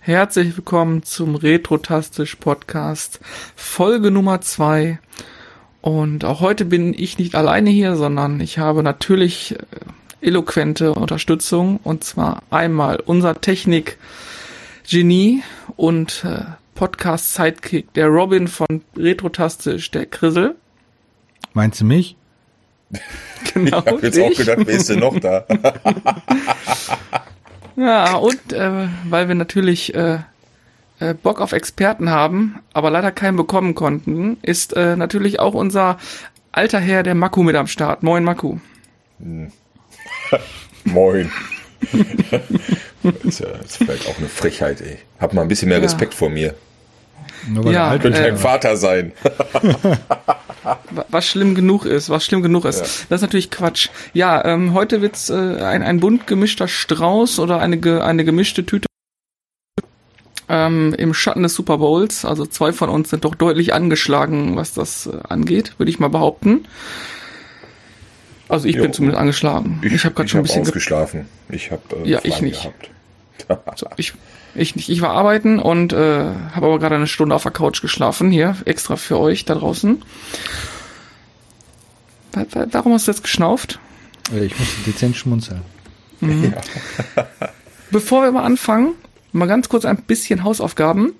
Herzlich willkommen zum Retrotastisch Podcast Folge Nummer zwei. Und auch heute bin ich nicht alleine hier, sondern ich habe natürlich äh, eloquente Unterstützung und zwar einmal unser Technik Genie und äh, Podcast Sidekick, der Robin von Retrotastisch, der Krissel. Meinst du mich? Genau. Ich habe jetzt auch gedacht, wer ist denn noch da? ja, und äh, weil wir natürlich äh, äh, Bock auf Experten haben, aber leider keinen bekommen konnten, ist äh, natürlich auch unser alter Herr, der Maku, mit am Start. Moin, Maku. Moin. das, ist ja, das ist vielleicht auch eine Frechheit, ey. Hab mal ein bisschen mehr ja. Respekt vor mir. Nur ja, alt könnte äh, dein Vater sein. was schlimm genug ist, was schlimm genug ist. Ja. Das ist natürlich Quatsch. Ja, ähm, heute wird's äh, ein, ein bunt gemischter Strauß oder eine, eine gemischte Tüte ähm, im Schatten des Super Bowls. Also zwei von uns sind doch deutlich angeschlagen, was das äh, angeht, würde ich mal behaupten. Also ich jo. bin zumindest angeschlagen. Ich, ich habe gerade schon ein bisschen ausgeschlafen. Ich habe äh, ja ich nicht. so, ich ich nicht. Ich war arbeiten und äh, habe aber gerade eine Stunde auf der Couch geschlafen hier extra für euch da draußen. Warum hast du jetzt geschnauft? Ich muss dezent schmunzeln. Mhm. Ja. Bevor wir mal anfangen, mal ganz kurz ein bisschen Hausaufgaben.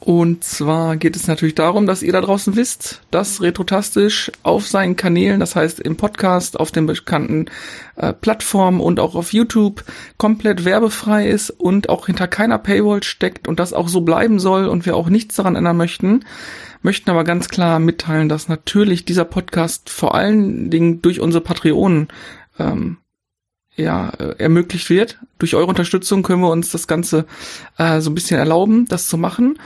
Und zwar geht es natürlich darum, dass ihr da draußen wisst, dass Retrotastisch auf seinen Kanälen, das heißt im Podcast, auf den bekannten äh, Plattformen und auch auf YouTube komplett werbefrei ist und auch hinter keiner Paywall steckt und das auch so bleiben soll und wir auch nichts daran ändern möchten. Möchten aber ganz klar mitteilen, dass natürlich dieser Podcast vor allen Dingen durch unsere Patreonen ähm, ja, äh, ermöglicht wird. Durch eure Unterstützung können wir uns das Ganze äh, so ein bisschen erlauben, das zu machen.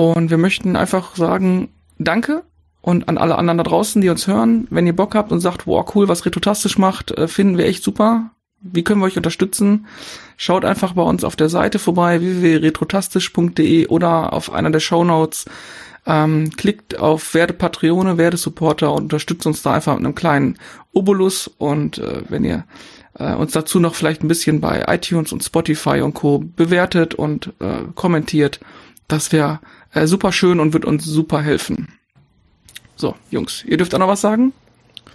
Und wir möchten einfach sagen, danke und an alle anderen da draußen, die uns hören, wenn ihr Bock habt und sagt, wow, cool, was Retotastisch macht, äh, finden wir echt super. Wie können wir euch unterstützen? Schaut einfach bei uns auf der Seite vorbei, www.retrotastisch.de oder auf einer der Shownotes. Ähm, klickt auf Werde Patreone, Werde Supporter und unterstützt uns da einfach mit einem kleinen Obolus. Und äh, wenn ihr äh, uns dazu noch vielleicht ein bisschen bei iTunes und Spotify und Co. bewertet und äh, kommentiert, das wäre äh, super schön und wird uns super helfen. So, Jungs, ihr dürft auch noch was sagen?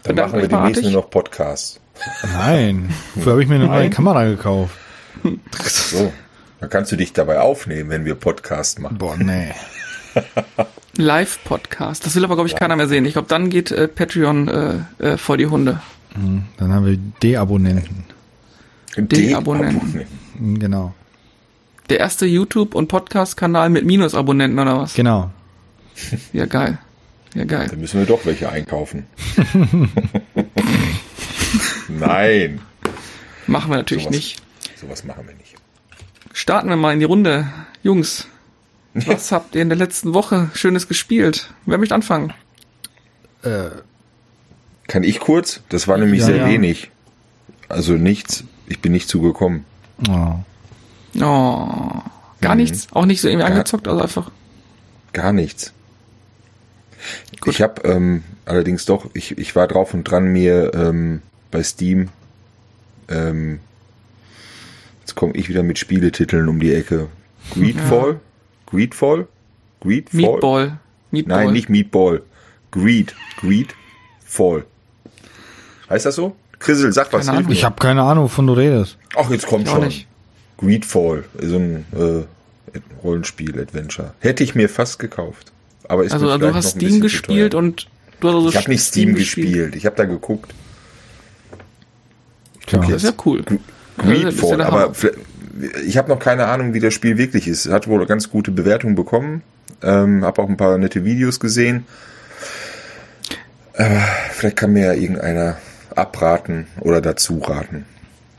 Dann machen wir demnächst nur noch Podcasts. Nein, dafür habe ich mir eine neue Kamera gekauft. So, dann kannst du dich dabei aufnehmen, wenn wir Podcast machen. Boah, nee. Live-Podcast. Das will aber, glaube ich, ja. keiner mehr sehen. Ich glaube, dann geht äh, Patreon äh, äh, vor die Hunde. Hm, dann haben wir D-Abonnenten. D-Abonnenten. Genau. Der erste YouTube- und Podcast-Kanal mit Minus-Abonnenten oder was? Genau. Ja, geil. Ja, geil. Dann müssen wir doch welche einkaufen. Nein. Machen wir natürlich sowas, nicht. Sowas machen wir nicht. Starten wir mal in die Runde. Jungs, was habt ihr in der letzten Woche Schönes gespielt? Wer möchte anfangen? Äh, Kann ich kurz? Das war nämlich ja, sehr ja. wenig. Also nichts. Ich bin nicht zugekommen. Oh. Oh, gar mhm. nichts? Auch nicht so irgendwie gar, angezockt, also einfach? Gar nichts. Gut. Ich habe ähm, allerdings doch, ich, ich war drauf und dran, mir ähm, bei Steam, ähm, jetzt komme ich wieder mit Spieletiteln um die Ecke. Greedfall? Ja. Greedfall? Greedfall? Meatball. Meatball. Nein, nicht Meatball. Greed. Greedfall. Heißt das so? Krissel, sag was. Ich habe keine Ahnung, wovon du redest. Ach, jetzt kommt schon. Nicht. Greedfall, so ein äh, Rollenspiel-Adventure. Hätte ich mir fast gekauft. Aber ist also, also du hast Steam gespielt und du hast also Ich habe nicht Steam, Steam gespielt. gespielt. Ich habe da geguckt. Tja, das ist ja cool. Greedfall, ja aber ich habe noch keine Ahnung, wie das Spiel wirklich ist. Hat wohl ganz gute Bewertungen bekommen. Ähm, habe auch ein paar nette Videos gesehen. Äh, vielleicht kann mir ja irgendeiner abraten oder dazu raten.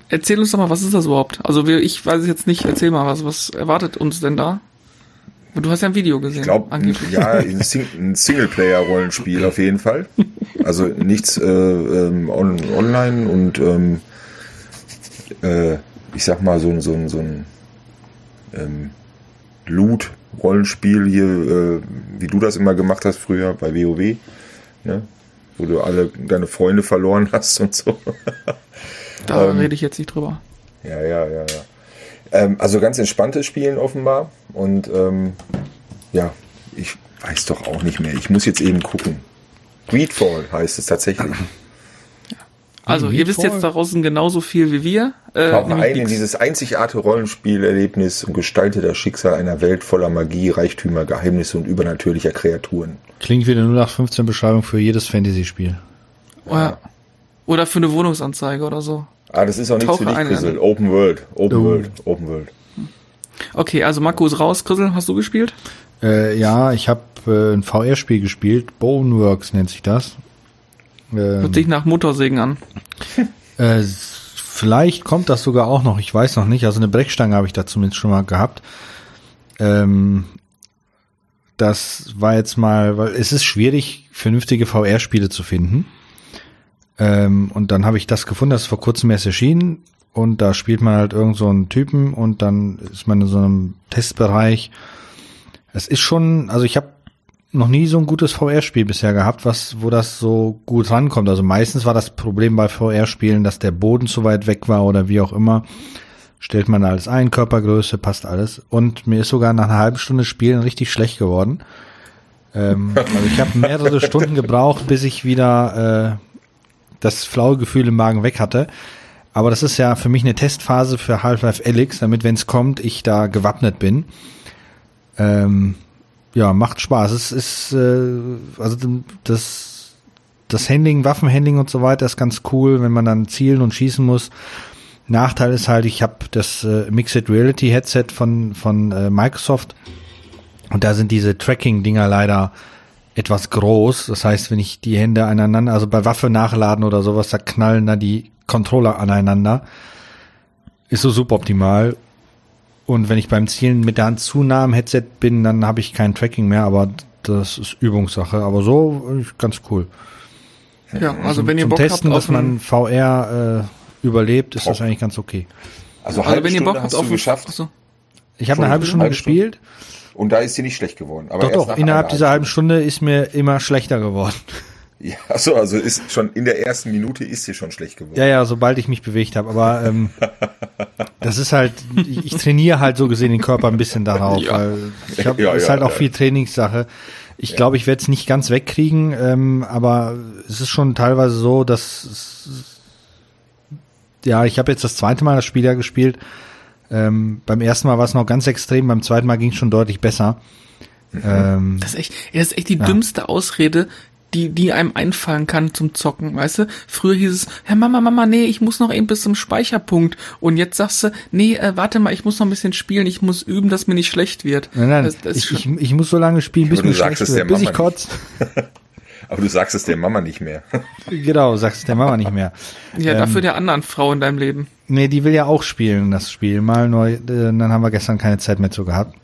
Erzähl uns doch mal, was ist das überhaupt? Also wir, ich weiß es jetzt nicht. Erzähl mal, was, was erwartet uns denn da? Du hast ja ein Video gesehen. Ich glaube, ja, ein, Sing ein Singleplayer-Rollenspiel auf jeden Fall. Also nichts äh, ähm, on online und ähm, äh, ich sag mal so, so, so ein ähm, Loot-Rollenspiel hier, äh, wie du das immer gemacht hast früher bei WoW, ne? wo du alle deine Freunde verloren hast und so. Da ähm, rede ich jetzt nicht drüber. Ja, ja, ja, ja. Ähm, also ganz entspanntes Spielen offenbar. Und ähm, ja, ich weiß doch auch nicht mehr. Ich muss jetzt eben gucken. Greedfall heißt es tatsächlich. Also, ihr wisst jetzt draußen genauso viel wie wir. Äh, Tauche ein in dieses einzigartige Rollenspielerlebnis und gestalte das Schicksal einer Welt voller Magie, Reichtümer, Geheimnisse und übernatürlicher Kreaturen. Klingt wie eine 0815 Beschreibung für jedes Fantasy-Spiel. Ja. Oder für eine Wohnungsanzeige oder so. Ah, das ist auch nichts für dich, Grissel. Open World, Open oh. World, Open World. Okay, also Marco ist raus. Grissel, hast du gespielt? Äh, ja, ich habe äh, ein VR-Spiel gespielt. Boneworks nennt sich das. Ähm, Hört sich nach Motorsägen an. Äh, vielleicht kommt das sogar auch noch. Ich weiß noch nicht. Also eine Brechstange habe ich da zumindest schon mal gehabt. Ähm, das war jetzt mal, weil es ist schwierig, vernünftige VR-Spiele zu finden. Ähm, und dann habe ich das gefunden, das ist vor kurzem erst erschienen. Und da spielt man halt irgend so einen Typen und dann ist man in so einem Testbereich. Es ist schon, also ich habe noch nie so ein gutes VR-Spiel bisher gehabt, was, wo das so gut rankommt. Also meistens war das Problem bei VR-Spielen, dass der Boden zu weit weg war oder wie auch immer. Stellt man alles ein, Körpergröße, passt alles. Und mir ist sogar nach einer halben Stunde Spielen richtig schlecht geworden. Ähm, also ich habe mehrere Stunden gebraucht, bis ich wieder äh, das flaue Gefühl im Magen weg hatte. Aber das ist ja für mich eine Testphase für Half-Life Alyx, damit, wenn es kommt, ich da gewappnet bin. Ähm, ja, macht Spaß. Es ist, äh, also das, das Handling, Waffenhandling und so weiter ist ganz cool, wenn man dann zielen und schießen muss. Nachteil ist halt, ich habe das äh, Mixed Reality Headset von, von äh, Microsoft und da sind diese Tracking-Dinger leider etwas groß. Das heißt, wenn ich die Hände aneinander, also bei Waffe nachladen oder sowas, da knallen da die Controller aneinander. Ist so suboptimal. Und wenn ich beim Zielen mit der Hand zu nah am Headset bin, dann habe ich kein Tracking mehr, aber das ist Übungssache. Aber so ganz cool. Ja, also zum, wenn ihr zum Bock Testen, habt, dass man VR äh, überlebt, ist das eigentlich ganz okay. Also, also wenn ihr Bock habt, hast du geschafft. So. Ich habe eine halbe Stunde halbe gespielt. Stunde? Und da ist sie nicht schlecht geworden. Aber doch, doch, innerhalb dieser halben Stunde ist mir immer schlechter geworden. Ja, achso, also ist schon in der ersten Minute ist sie schon schlecht geworden. Ja, ja, sobald ich mich bewegt habe. Aber ähm, das ist halt, ich, ich trainiere halt so gesehen den Körper ein bisschen darauf, ja. weil ich hab, ja, ist halt auch viel Trainingssache. Ich ja. glaube, ich werde es nicht ganz wegkriegen, ähm, aber es ist schon teilweise so, dass ja, ich habe jetzt das zweite Mal das Spiel ja gespielt ähm, beim ersten Mal war es noch ganz extrem, beim zweiten Mal ging es schon deutlich besser. Mhm. Ähm, das ist echt, das ist echt die ja. dümmste Ausrede, die, die einem einfallen kann zum Zocken, weißt du? Früher hieß es, ja Mama, Mama, nee, ich muss noch eben bis zum Speicherpunkt. Und jetzt sagst du, nee, äh, warte mal, ich muss noch ein bisschen spielen, ich muss üben, dass mir nicht schlecht wird. Nein, nein, das, das ich, ich, ich, muss so lange spielen, bis mir schlecht wird, bis ich kotze. Aber du sagst es der Mama nicht mehr. genau, sagst es der Mama nicht mehr. Ja, ähm, dafür der anderen Frau in deinem Leben. Nee, die will ja auch spielen, das Spiel mal. Nur, äh, dann haben wir gestern keine Zeit mehr zu gehabt.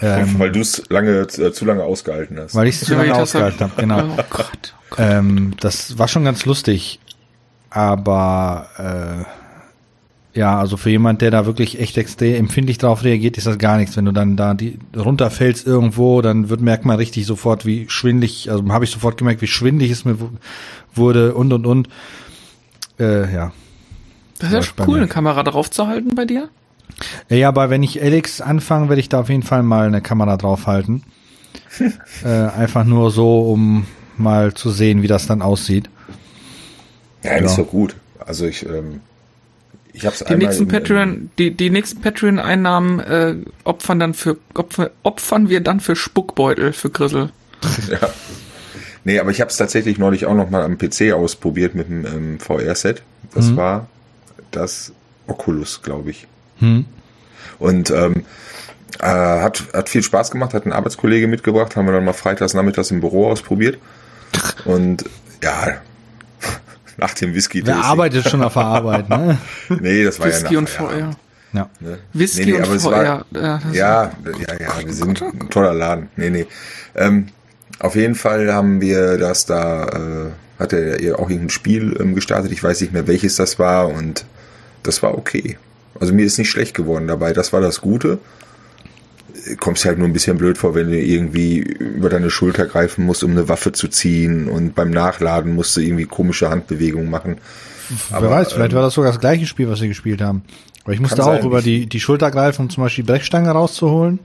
Ähm, weil du es lange, äh, zu lange ausgehalten hast. Weil ich es zu lange ausgehalten habe, genau. Oh Gott, oh Gott. Ähm, das war schon ganz lustig. Aber äh, ja, also für jemand, der da wirklich echt extrem empfindlich drauf reagiert, ist das gar nichts. Wenn du dann da die runterfällst irgendwo, dann wird merkt man richtig sofort, wie schwindlig, also habe ich sofort gemerkt, wie schwindlig es mir wurde und und und. Äh, ja. Das ist ja schon cool, eine Kamera drauf zu halten bei dir. Ja, aber wenn ich Alex anfange, werde ich da auf jeden Fall mal eine Kamera draufhalten. äh, einfach nur so, um mal zu sehen, wie das dann aussieht. Ja, ja. ist so gut. Also ich, ähm, ich hab's die nächsten Patreon, die, die nächsten Patreon-Einnahmen äh, opfern dann für opfer, opfern wir dann für Spuckbeutel für Grissel. ja. Nee, aber ich habe es tatsächlich neulich auch noch mal am PC ausprobiert mit dem ähm, VR-Set. Das mhm. war das Oculus, glaube ich. Mhm. Und ähm, äh, hat, hat viel Spaß gemacht, hat ein Arbeitskollege mitgebracht, haben wir dann mal freitags nachmittags im Büro ausprobiert. Und ja, nach dem Whisky. Wer arbeitet schon auf der Arbeit, ne? nee, das war Whisky ja und VR. Ja. Ne? Whisky nee, nee, und VR. War, ja, ja, ja, ja, wir sind ein toller Laden. Nee, nee. Ähm, auf jeden Fall haben wir das da, äh, hat er auch irgendein Spiel ähm, gestartet. Ich weiß nicht mehr, welches das war und das war okay. Also mir ist nicht schlecht geworden dabei. Das war das Gute. Kommst dir halt nur ein bisschen blöd vor, wenn du irgendwie über deine Schulter greifen musst, um eine Waffe zu ziehen und beim Nachladen musst du irgendwie komische Handbewegungen machen. Wer Aber, weiß, vielleicht ähm, war das sogar das gleiche Spiel, was wir gespielt haben. Aber ich musste auch sein. über die, die Schulter greifen, um zum Beispiel die Brechstange rauszuholen.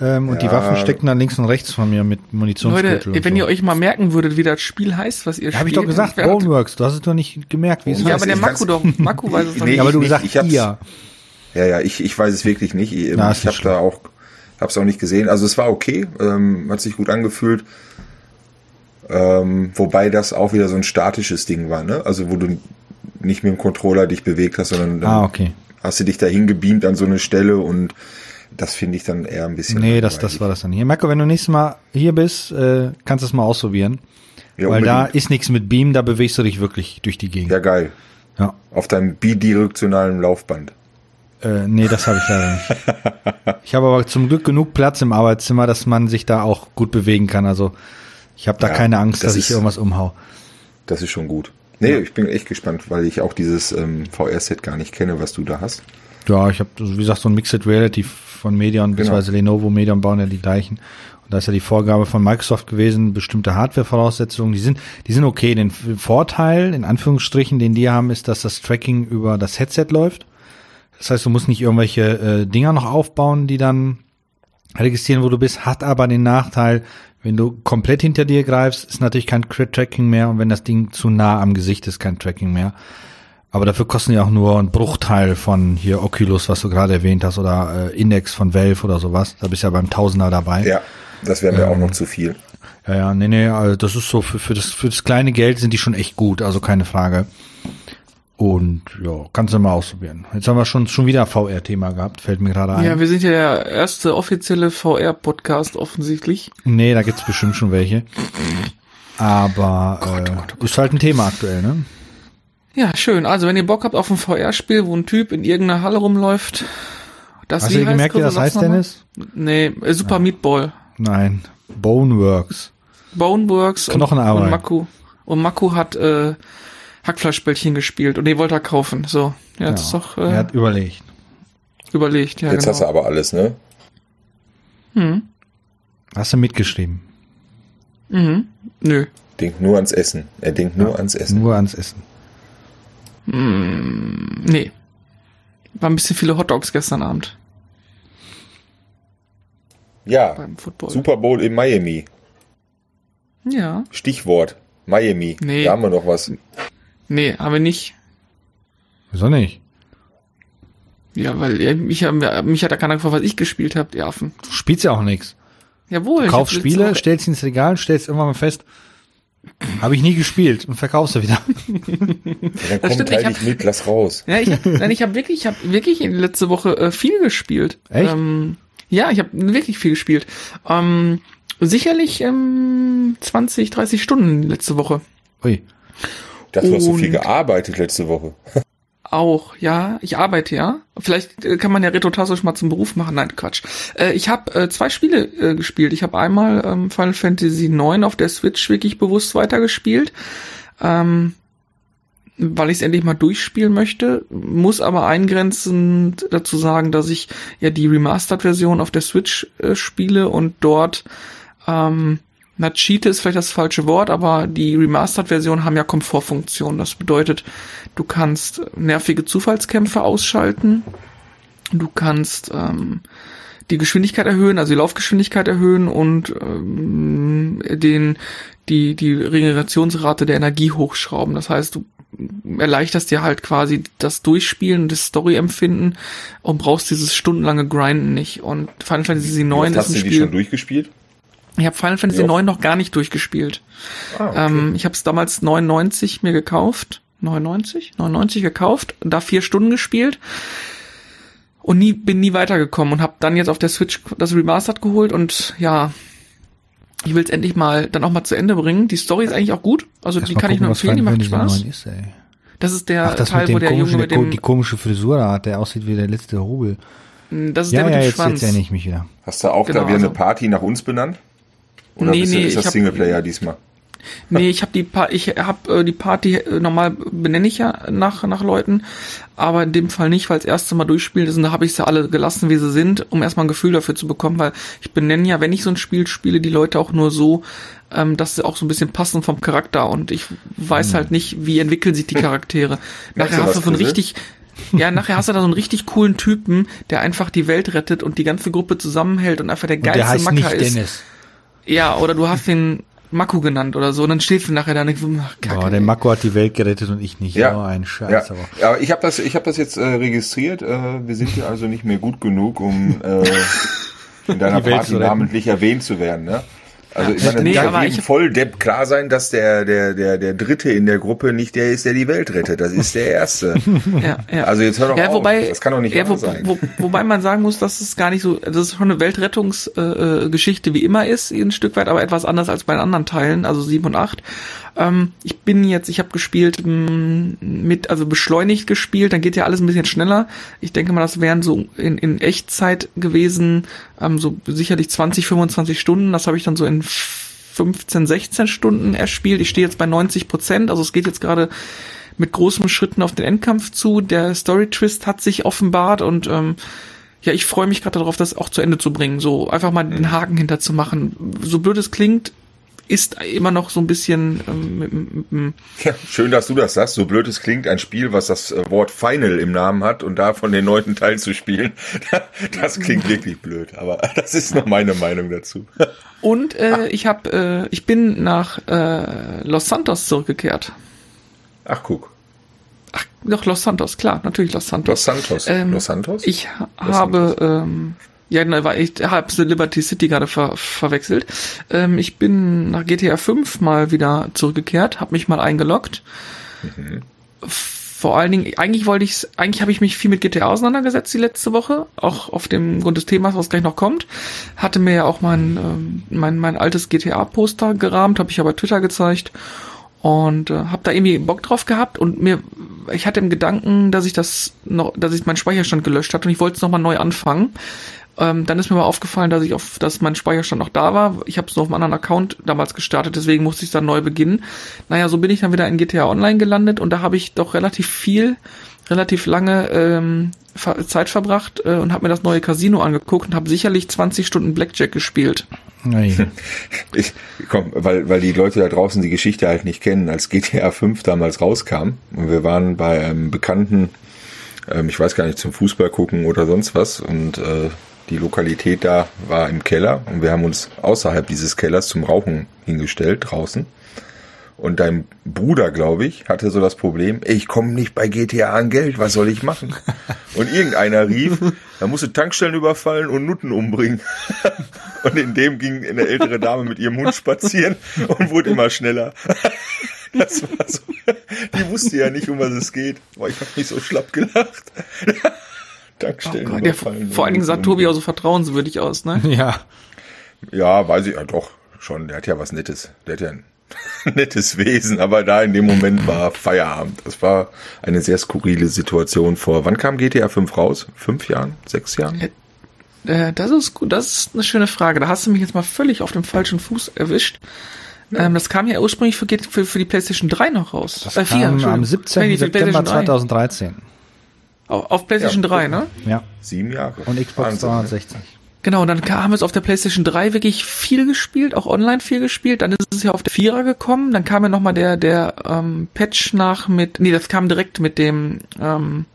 Ähm, und die Ja. Waffen steckten dann links und rechts von mir mit Leute, Munitionsgürtel. und wenn so. ihr euch mal merken würdet, wie das Spiel heißt, was ihr Ja, Hab ich spielt. doch gesagt, Boneworks. Du hast es doch nicht gemerkt, wie es Ja, heißt. aber der ich Maku doch. Maku weiß es doch Nee, nicht. Ja, aber du nicht. gesagt, Ich hab's- ihr. Ja, ja, ich, ich weiß es wirklich nicht. Ich, Na, ich habe da auch, hab's auch nicht gesehen. Also es war okay, ähm, hat sich gut angefühlt. Ähm, wobei das auch wieder so ein statisches Ding war, ne? Also wo du nicht mit dem Controller dich bewegt hast, sondern dann Ah, okay. hast du dich dahin gebeamt an so eine Stelle und das finde ich dann eher ein bisschen. Nee, das, das war das dann hier. Marco, wenn du nächstes Mal hier bist, äh, kannst du es mal ausprobieren. Ja, weil da unbedingt. ist nichts mit Beam, da bewegst du dich wirklich durch die Gegend. Ja, geil. Ja. Auf deinem bidirektionalen Laufband. Äh, nee, das habe ich leider nicht. Ich habe aber zum Glück genug Platz im Arbeitszimmer, dass man sich da auch gut bewegen kann. Also ich habe da Ja, keine Angst, das dass ich ist- irgendwas umhau. Das ist schon gut. Nee, ich bin echt gespannt, weil ich auch dieses ähm, VR-Set gar nicht kenne, was du da hast. Ja, ich habe, wie gesagt, so ein Mixed Reality von Medion, Genau. beziehungsweise Lenovo, Medion bauen ja die gleichen. Und da ist ja die Vorgabe von Microsoft gewesen, bestimmte Hardware-Voraussetzungen, die sind, die sind okay. Den Vorteil, in Anführungsstrichen, den die haben, ist, dass das Tracking über das Headset läuft. Das heißt, du musst nicht irgendwelche äh, Dinger noch aufbauen, die dann registrieren, wo du bist, hat aber den Nachteil, wenn du komplett hinter dir greifst, ist natürlich kein Tracking mehr und wenn das Ding zu nah am Gesicht ist, kein Tracking mehr. Aber dafür kosten die auch nur ein Bruchteil von hier Oculus, was du gerade erwähnt hast, oder äh, Index von Valve oder sowas. Da bist du ja beim Tausender dabei. Ja, das wäre mir auch Ähm, noch zu viel. Ja, ja, nee, nee, also das ist so, für, für, das, für das kleine Geld sind die schon echt gut, also keine Frage. Und ja, kannst du mal ausprobieren. Jetzt haben wir schon, schon wieder VR-Thema gehabt, fällt mir gerade ein. Ja, wir sind ja der erste offizielle VR-Podcast offensichtlich. nee, da gibt's bestimmt schon welche. Aber äh, ist halt ein Thema aktuell, ne? Ja, schön. Also, wenn ihr Bock habt auf ein VR-Spiel, wo ein Typ in irgendeiner Halle rumläuft, das Hast du gemerkt, wie das heißt, noch mal? Dennis? Nee, äh, Super Meatball. Nein, Boneworks. Boneworks und, Knochenarbeit. und Maku. Und Maku hat äh, Hackfleischbällchen gespielt und die wollte er kaufen. So, ja, Ja, ist doch er äh, hat überlegt. überlegt. Ja, Jetzt genau. hast du aber alles, ne? Hast du mitgeschrieben? Mhm. Nö. Denkt nur ans Essen. Er denkt nur ans Essen. Nur ans Essen. Nee. War ein bisschen viele Hotdogs gestern Abend Ja, beim Football. Super Bowl in Miami. Ja. Stichwort. Miami. Nee. Da haben wir noch was. Nee, haben wir nicht. Wieso nicht? Ja, weil mich, hat- mich hat da keiner gefragt, was ich gespielt habe, die Affen. Du spielst ja auch nichts. Jawohl. Du kaufst Spiele, stellst sie ins Regal, stellst irgendwann mal fest, habe ich nie gespielt und verkaufst sie wieder. Ja, dann komm, stimmt, teil ich mit, lass raus. Ja, ich hab, nein, ich habe wirklich, ich habe wirklich in letzte Woche äh, viel gespielt. Echt? Ähm, ja, ich habe wirklich viel gespielt. Ähm, sicherlich ähm, 20, 30 Stunden letzte Woche. Ui. Dachte, du hast so viel gearbeitet letzte Woche. Auch, ja. Ich arbeite ja. Vielleicht äh, kann man ja retrotastisch mal zum Beruf machen. Nein, Quatsch. Äh, ich habe äh, zwei Spiele äh, gespielt. Ich habe einmal ähm, Final Fantasy IX auf der Switch wirklich bewusst weitergespielt. Ähm, weil ich es endlich mal durchspielen möchte, muss aber eingrenzend dazu sagen, dass ich ja die Remastered-Version auf der Switch äh, spiele und dort ähm, na, Cheat ist vielleicht das falsche Wort, aber die Remastered-Version haben ja Komfortfunktionen. Das bedeutet, du kannst nervige Zufallskämpfe ausschalten, du kannst ähm, die Geschwindigkeit erhöhen, also die Laufgeschwindigkeit erhöhen und ähm, den die die Regenerationsrate der Energie hochschrauben. Das heißt, du erleichterst dir halt quasi das Durchspielen das Story-Empfinden und brauchst dieses stundenlange Grinden nicht. Und Final Fantasy IX ist hast ein du die Spiel. schon durchgespielt? Ich habe Final Fantasy oft? IX noch gar nicht durchgespielt. Ah, okay. Ähm, ich habe es damals 99 mir gekauft. 99? 99 gekauft, da vier Stunden gespielt und nie bin nie weitergekommen und habe dann jetzt auf der Switch das Remastered geholt und ja, ich will es endlich mal dann auch mal zu Ende bringen. Die Story ist eigentlich auch gut, also die Erst mal kann ich gucken, nur was empfehlen, die macht Spaß. 9 Ist, ey. Das ist der Ach, das Teil, mit wo der Junge komischen, mit dem, die komische Frisur da hat, der aussieht wie der letzte Hubel. das ist Ja, der mit ja, dem jetzt, Schwanz. jetzt erinnere ich mich wieder. Hast du auch genau, da wieder also- eine Party nach uns benannt? Oder Nee, bist du, nee, ist ich das hab- Singleplayer diesmal? Nee, ich habe die pa ich habe äh, die Party äh, normal benenne ich ja nach nach Leuten, aber in dem Fall nicht, weil das erste Mal durchspielen ist und da habe ich sie alle gelassen, wie sie sind, um erstmal ein Gefühl dafür zu bekommen, weil ich benenne ja, wenn ich so ein Spiel spiele, die Leute auch nur so, ähm, dass sie auch so ein bisschen passen vom Charakter und ich weiß halt nicht, wie entwickeln sich die Charaktere. Nachher du hast du so einen Chris? richtig ja, nachher hast du da so einen richtig coolen Typen, der einfach die Welt rettet und die ganze Gruppe zusammenhält und einfach der Und der geilste heißt Macker nicht ist. Dennis. Ja, oder du hast den Maku genannt oder so und dann stehst du nachher da und denkst, ach, Kacke, Boah, der ey. Mako hat die Welt gerettet und ich nicht. Ja. Oh, ein Scheiß. Ja, Aber. aber ich habe das, ich habe das jetzt äh, registriert. Äh, wir sind hier also nicht mehr gut genug, um äh, in deiner Party namentlich erwähnt zu werden. Ne? Also ich meine, Nee, nee, aber jedem Volldepp klar sein, dass der, der, der, der Dritte in der Gruppe nicht der ist, der die Welt rettet. Das ist der Erste. Ja, ja. Also jetzt hör doch ja, auf. wobei, das kann doch nicht ja, wo, sein. Wo, wobei man sagen muss, dass es gar nicht so, das ist schon eine Weltrettungsgeschichte äh, Geschichte wie immer ist, ein Stück weit, aber etwas anders als bei den anderen Teilen, also 7 und 8. Ähm, ich bin jetzt, ich habe gespielt mh, mit, also beschleunigt gespielt, dann geht ja alles ein bisschen schneller. Ich denke mal, das wären so in, in Echtzeit gewesen, ähm, so sicherlich 20, 25 Stunden. Das habe ich dann so in 15, 16 Stunden erspielt. Ich stehe jetzt bei 90 Prozent, also es geht jetzt gerade mit großen Schritten auf den Endkampf zu. Der Story-Twist hat sich offenbart und ähm, ja, ich freue mich gerade darauf, das auch zu Ende zu bringen. So einfach mal den Haken hinterzumachen. So blöd es klingt, ist immer noch so ein bisschen ähm, mit, mit, mit, Ja, schön, dass du das sagst. So blöd es klingt, ein Spiel, was das äh, Wort Final im Namen hat und davon den neunten Teil zu spielen, das klingt wirklich blöd. Aber das ist noch meine Meinung dazu. und äh, ich habe, äh, ich bin nach äh, Los Santos zurückgekehrt. Ach, guck. Ach, doch Los Santos, klar, natürlich Los Santos. Los Santos. Ähm, Los Santos? Ich habe, ähm, ja, ne, war ich habe Liberty City gerade ver verwechselt. Ähm, ich bin nach GTA 5 mal wieder zurückgekehrt, habe mich mal eingeloggt. Vor allen Dingen, eigentlich wollte ich eigentlich habe ich mich viel mit GTA auseinandergesetzt die letzte Woche, auch auf dem Grund des Themas, was gleich noch kommt. Hatte mir ja auch mein, ähm, mein, mein altes GTA-Poster gerahmt, habe ich aber Twitter gezeigt und äh, habe da irgendwie Bock drauf gehabt und mir ich hatte im Gedanken, dass ich das noch, dass ich meinen Speicherstand gelöscht hatte und ich wollte es nochmal neu anfangen. Ähm, dann ist mir aber aufgefallen, dass ich auf, dass mein Speicherstand noch da war. Ich habe es nur auf einem anderen Account damals gestartet, deswegen musste ich es dann neu beginnen. Naja, so bin ich dann wieder in GTA Online gelandet und da habe ich doch relativ viel, relativ lange ähm, Zeit verbracht äh, und habe mir das neue Casino angeguckt und habe sicherlich 20 Stunden Blackjack gespielt. Nee. Ich, komm, weil, weil die Leute da draußen die Geschichte halt nicht kennen, als GTA 5 damals rauskam und wir waren bei einem Bekannten, ähm, ich weiß gar nicht, zum Fußball gucken oder sonst was und äh, die Lokalität da war im Keller und wir haben uns außerhalb dieses Kellers zum Rauchen hingestellt draußen. Und dein Bruder, glaube ich, hatte so das Problem, ich komme nicht bei GTA an Geld, was soll ich machen? Und irgendeiner rief, da musst du Tankstellen überfallen und Nutten umbringen. Und in dem ging eine ältere Dame mit ihrem Hund spazieren und wurde immer schneller. Das war so, die wusste ja nicht, um was es geht. Boah, ich habe mich so schlapp gelacht. Tankstellen Oh Gott, vor allen Dingen sah Tobi auch so vertrauenswürdig aus, ne? Ja. Ja, weiß ich ja doch schon. Der hat ja was Nettes. Der hat ja ein nettes Wesen, aber da in dem Moment war Feierabend. Das war eine sehr skurrile Situation vor. Wann kam GTA 5 raus? Fünf Jahren? Sechs Jahren? Äh, das ist gut, das ist eine schöne Frage. Da hast du mich jetzt mal völlig auf dem falschen Fuß erwischt. Ähm, das kam ja ursprünglich für, für, für die PlayStation 3 noch raus. Das Äh, vier, kam am Entschuldigung. 17. Nee, September PlayStation 3. 2013. Auf, auf PlayStation Ja, 3, guck ne? Ja. Sieben Jahre. Und Xbox Wahnsinn, ne? 360. Genau, und dann haben wir es auf der PlayStation 3 wirklich viel gespielt, auch online viel gespielt. Dann ist es ja auf der Vierer gekommen. Dann kam ja nochmal der, der ähm, Patch nach mit, nee, das kam direkt mit dem ähm,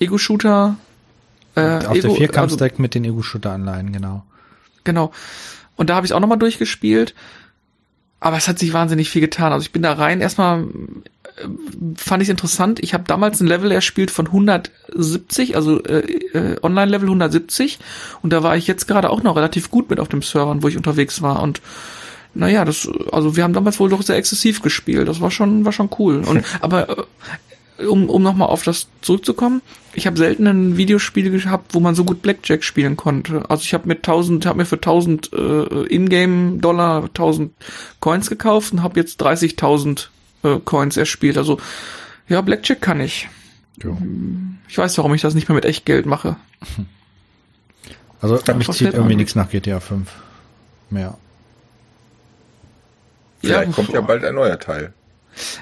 Ego-Shooter. Äh, Auf der Ego- vier kam es also- direkt mit den Ego-Shooter-Anleihen, genau. Genau. Und da habe ich auch nochmal durchgespielt. Aber es hat sich wahnsinnig viel getan. Also ich bin da rein. Erstmal fand ich interessant. Ich habe damals ein Level erspielt von 170, also äh, äh, Online-Level 170. Und da war ich jetzt gerade auch noch relativ gut mit auf dem Servern, wo ich unterwegs war. Und naja, das, also wir haben damals wohl doch sehr exzessiv gespielt. Das war schon, war schon cool. Und aber äh, um, um nochmal auf das zurückzukommen, ich habe selten ein Videospiel gehabt, wo man so gut Blackjack spielen konnte. Also ich habe mit 1000, habe mir für 1000 äh, Ingame-Dollar 1000 Coins gekauft und habe jetzt 30.000 äh, Coins erspielt. Also ja, Blackjack kann ich. Jo. Ich weiß, warum ich das nicht mehr mit Echtgeld mache. Also mich was zieht irgendwie nichts nach GTA 5 mehr. Vielleicht kommt ja bald ein neuer Teil.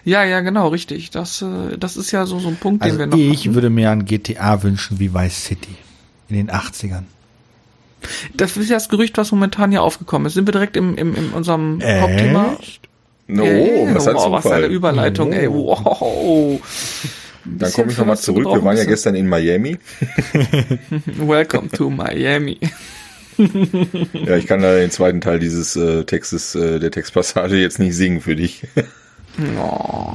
Ja, ja, genau, richtig. Das, äh, das ist ja so, so ein Punkt, Also den wir noch ich hatten. würde mir ein GTA wünschen wie Vice City in den 80ern. Das ist ja das Gerücht, was momentan hier aufgekommen ist. Sind wir direkt im, im, in unserem Hauptthema? No, Ey, was, ein wow, was eine Überleitung, ey, wow. Dann komme ich nochmal zurück. Wir waren ja gestern in Miami. Welcome to Miami. Ja, ich kann da den zweiten Teil dieses äh, Textes, äh, der Textpassage jetzt nicht singen für dich. Oh.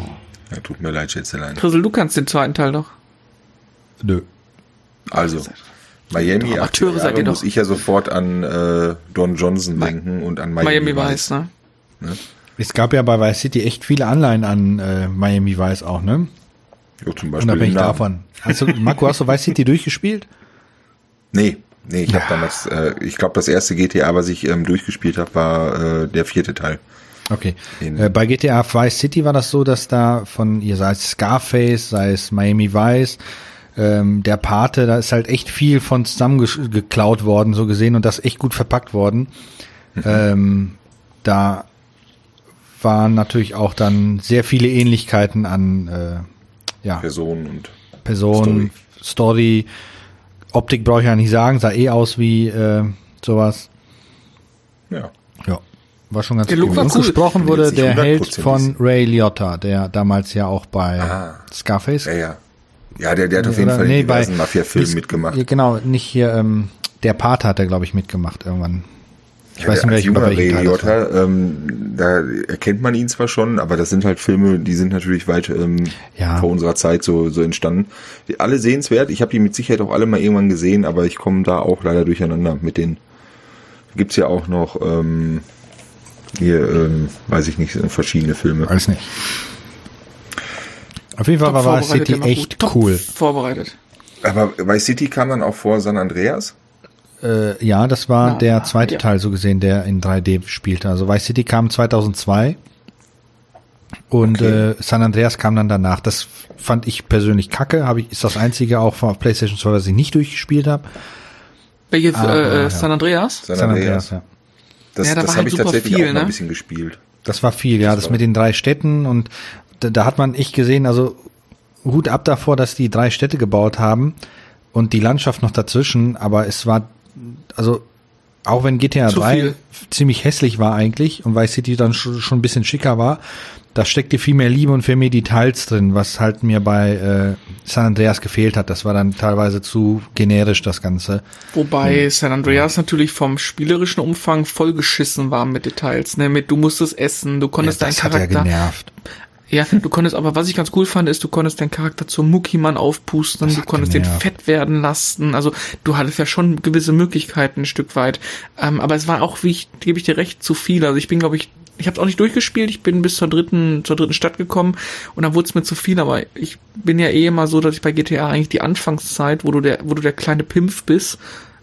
Ja, tut mir leid, Schätzelein. Chrisel, du kannst den zweiten Teil doch. Nö. Also, Miami, Doch, 80er Amateure seid ihr doch. muss ich ja sofort an äh, Don Johnson denken und an Miami, Miami Vice, ne? Es gab ja bei Vice City echt viele Anleihen an äh, Miami Vice auch, ne? Jo, zum Beispiel Unabhängig davon. Hast du, Marco, hast du Vice City durchgespielt? Nee, nee, ich habe damals, äh, ich glaube, das erste GTA, was ich ähm, durchgespielt habe, war äh, der vierte Teil. Okay. In- Äh, bei GTA Vice City war das so, dass da von, ihr sei es Scarface, sei es Miami Vice, ähm, der Pate, da ist halt echt viel von zusammengeklaut worden, so gesehen, und das echt gut verpackt worden. Ähm, da waren natürlich auch dann sehr viele Ähnlichkeiten an äh, ja, Personen und Person, Story. Optik brauche ich ja nicht sagen, sah eh aus wie äh, sowas. ja. Ja, war schon ganz Der Look war Und cool. gesprochen wurde der Held 100% von Ray Liotta, der damals ja auch bei Ah. Scarface. Ja, ja. Ja, der, der hat auf jeden Fall nee, in bei- diversen Mafia-Filmen Bis- mitgemacht. Ja, genau, nicht hier, ähm, der Pate hat er, glaube ich, mitgemacht irgendwann. Ich weiß nicht, welchen, junger welchem Ray. Liotta, ähm, da erkennt man ihn zwar schon, aber das sind halt Filme, die sind natürlich weit ähm, Ja. vor unserer Zeit so, so entstanden. Die, alle sehenswert, ich habe die mit Sicherheit auch alle mal irgendwann gesehen, aber ich komme da auch leider durcheinander mit den. Gibt's ja auch noch ähm, hier, ähm, weiß ich nicht, verschiedene Filme. Weiß nicht. Auf jeden Fall Top war Vice City echt cool. Vorbereitet. Aber Vice City kam dann auch vor San Andreas. Äh, ja, das war Na, der zweite ja. Teil so gesehen, der in 3D spielte. Also Vice City kam 2002 und Okay. äh, San Andreas kam dann danach. Das fand ich persönlich kacke. Habe ich ist das einzige auch von PlayStation 2, was ich nicht durchgespielt habe. Welches, Aber, äh, ja. San Andreas? San, Andreas. Ja. Das, Ja, da das habe halt ich super tatsächlich viel, auch mal ne? ein bisschen gespielt. Das war viel, ja, das war- mit den drei Städten und da, da hat man echt gesehen, also Hut ab davor, dass die drei Städte gebaut haben und die Landschaft noch dazwischen, aber es war, also auch wenn GTA Zu 3 viel. ziemlich hässlich war eigentlich und Vice City dann schon, schon ein bisschen schicker war, da steckte viel mehr Liebe und viel mehr Details drin, was halt mir bei äh, San Andreas gefehlt hat. Das war dann teilweise zu generisch, das Ganze. Wobei San Andreas natürlich vom spielerischen Umfang vollgeschissen war mit Details, ne? Mit du musstest essen, du konntest das deinen hat ja Charakter. genervt. Ja, du konntest, aber was ich ganz cool fand, ist, du konntest deinen Charakter zum Muckimann aufpusten, Das du konntest den genervt. fett werden lassen. Also du hattest ja schon gewisse Möglichkeiten ein Stück weit. Ähm, aber es war auch, wie ich, gebe ich dir recht, zu viel. Also ich bin, glaube ich, ich habe auch nicht durchgespielt, ich bin bis zur dritten, zur dritten Stadt gekommen und dann wurde es mir zu viel, aber ich bin ja eh immer so, dass ich bei GTA eigentlich die Anfangszeit, wo du der, wo du der kleine Pimpf bist,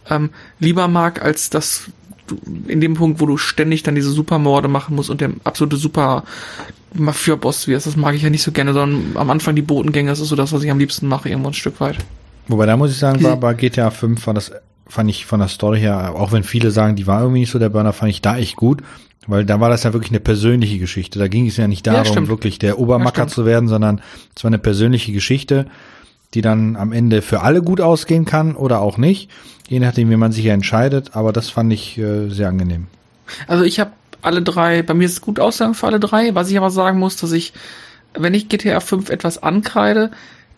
ähm, lieber mag, als das in dem Punkt, wo du ständig dann diese Supermorde machen musst und der absolute Super Mafia-Boss wirst. Das mag ich ja nicht so gerne, sondern am Anfang die Botengänge, das ist so das, was ich am liebsten mache, irgendwo ein Stück weit. Wobei da muss ich sagen, war bei GTA 5 war das, fand ich von der Story her, auch wenn viele sagen, die war irgendwie nicht so der Burner, fand ich da echt gut. Weil da war das ja wirklich eine persönliche Geschichte. Da ging es ja nicht Ja, darum, stimmt. wirklich der Obermacker Ja, zu werden, sondern es war eine persönliche Geschichte, die dann am Ende für alle gut ausgehen kann oder auch nicht. Je nachdem, wie man sich ja entscheidet. Aber das fand ich äh, sehr angenehm. Also ich habe alle drei, bei mir ist es gut ausgegangen für alle drei, was ich aber sagen muss, dass ich, wenn ich GTA 5 etwas ankreide,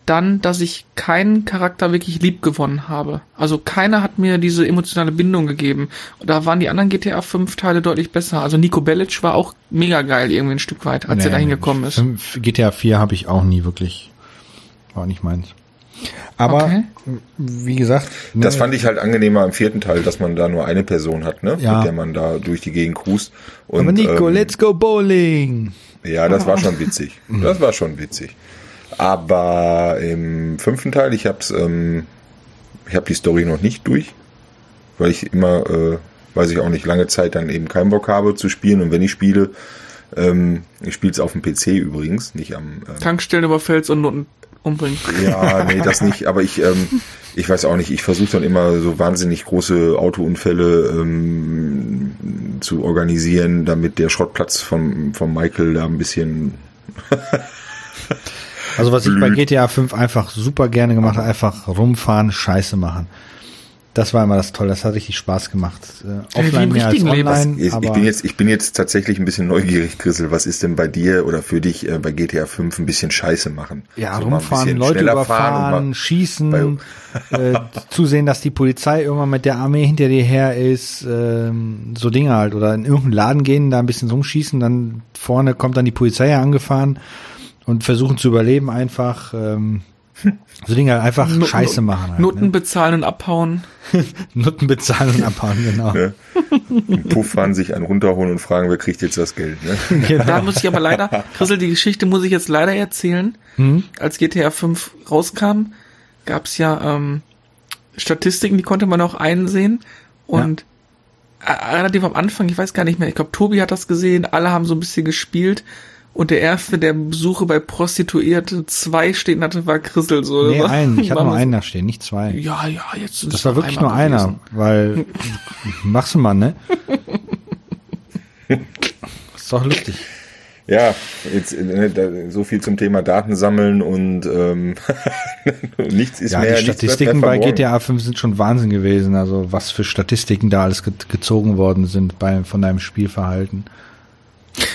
dann, dass ich keinen Charakter wirklich lieb gewonnen habe. Also keiner hat mir diese emotionale Bindung gegeben. Und da waren die anderen GTA 5 Teile deutlich besser. Also Nico Bellic war auch mega geil irgendwie ein Stück weit, als er Nee, da hingekommen ist. GTA 4 habe ich auch nie wirklich, war nicht meins. Aber, Okay. wie gesagt. Das ne, fand ich halt angenehmer im vierten Teil, dass man da nur eine Person hat, ne? Ja. Mit der man da durch die Gegend cruist. Und, aber Nico, ähm, let's go bowling. Ja, das war schon witzig. Das war schon witzig. Aber im fünften Teil, ich hab's, ähm, ich habe die Story noch nicht durch, weil ich immer, äh, weiß ich auch nicht, lange Zeit dann eben keinen Bock habe zu spielen. Und wenn ich spiele, ähm, ich spiele es auf dem PC übrigens, nicht am. Ähm, Tankstellen überfällst und Noten umbringst. ja, nee, das nicht. Aber ich, ähm, ich weiß auch nicht. Ich versuche dann immer so wahnsinnig große Autounfälle ähm, zu organisieren, damit der Schrottplatz vom, vom Michael da ein bisschen Also was ich bei GTA 5 einfach super gerne gemacht habe, einfach rumfahren, Scheiße machen. Das war immer das Tolle, das hat richtig Spaß gemacht. Äh, offline mehr als online. Ich, ich, bin jetzt, ich bin jetzt tatsächlich ein bisschen neugierig, Chrisel. Was ist denn bei dir oder für dich äh, bei GTA 5 ein bisschen Scheiße machen? Ja, also rumfahren, Leute überfahren, schießen, äh, zusehen, dass die Polizei irgendwann mit der Armee hinter dir her ist, ähm, so Dinge halt. Oder in irgendeinen Laden gehen, da ein bisschen rumschießen, dann vorne kommt dann die Polizei angefahren und versuchen zu überleben einfach. Ähm, so Dinge einfach Noten, Scheiße machen. Halt, Noten ne? bezahlen und abhauen. Noten bezahlen und abhauen, genau. Ne? Puff fahren, sich einen runterholen und fragen, wer kriegt jetzt das Geld. Ne? Genau. Da muss ich aber leider, Chrisel, die Geschichte muss ich jetzt leider erzählen. Hm? Als GTA 5 rauskam, gab es ja ähm, Statistiken, die konnte man auch einsehen. Und ja. relativ am Anfang, ich weiß gar nicht mehr, ich glaube, Tobi hat das gesehen, alle haben so ein bisschen gespielt und der erste, der Besuche bei Prostituierte zwei stehen hatte, war Chrisel. So, nee, einen. Ich hatte nur einen da stehen, nicht zwei. Ja, ja, jetzt sind Das war wirklich nur gewesen. einer, weil machst du mal, ne? ist doch lustig. Ja, jetzt ne, so viel zum Thema Datensammeln und ähm, nichts ist ja, mehr. Die Statistiken bei GTA 5 sind schon Wahnsinn gewesen. Also was für Statistiken da alles gezogen worden sind bei, von deinem Spielverhalten.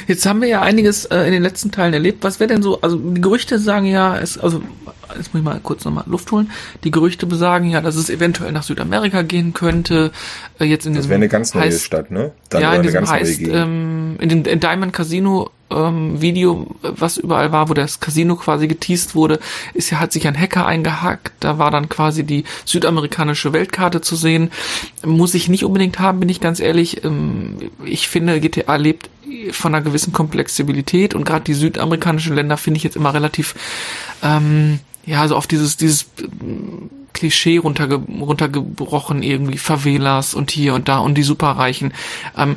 Jetzt haben wir ja einiges äh, in den letzten Teilen erlebt. Was wäre denn so, also die Gerüchte sagen ja, es, also jetzt muss ich mal kurz nochmal Luft holen. Die Gerüchte besagen ja, dass es eventuell nach Südamerika gehen könnte. Äh, jetzt in das wäre eine ganz neue heißt, Stadt, ne? Dann ja, in diesem heißt, ähm, in dem in Diamond Casino ähm, Video, was überall war, wo das Casino quasi geteased wurde, ist ja, hat sich ein Hacker eingehackt. Da war dann quasi die südamerikanische Weltkarte zu sehen. Muss ich nicht unbedingt haben, bin ich ganz ehrlich. Ähm, ich finde, GTA lebt von einer gewissen Komplexibilität und gerade die südamerikanischen Länder finde ich jetzt immer relativ ähm, ja, also auf dieses, dieses ähm, Klischee runterge runtergebrochen, irgendwie Favelas und hier und da und die Superreichen. Ähm,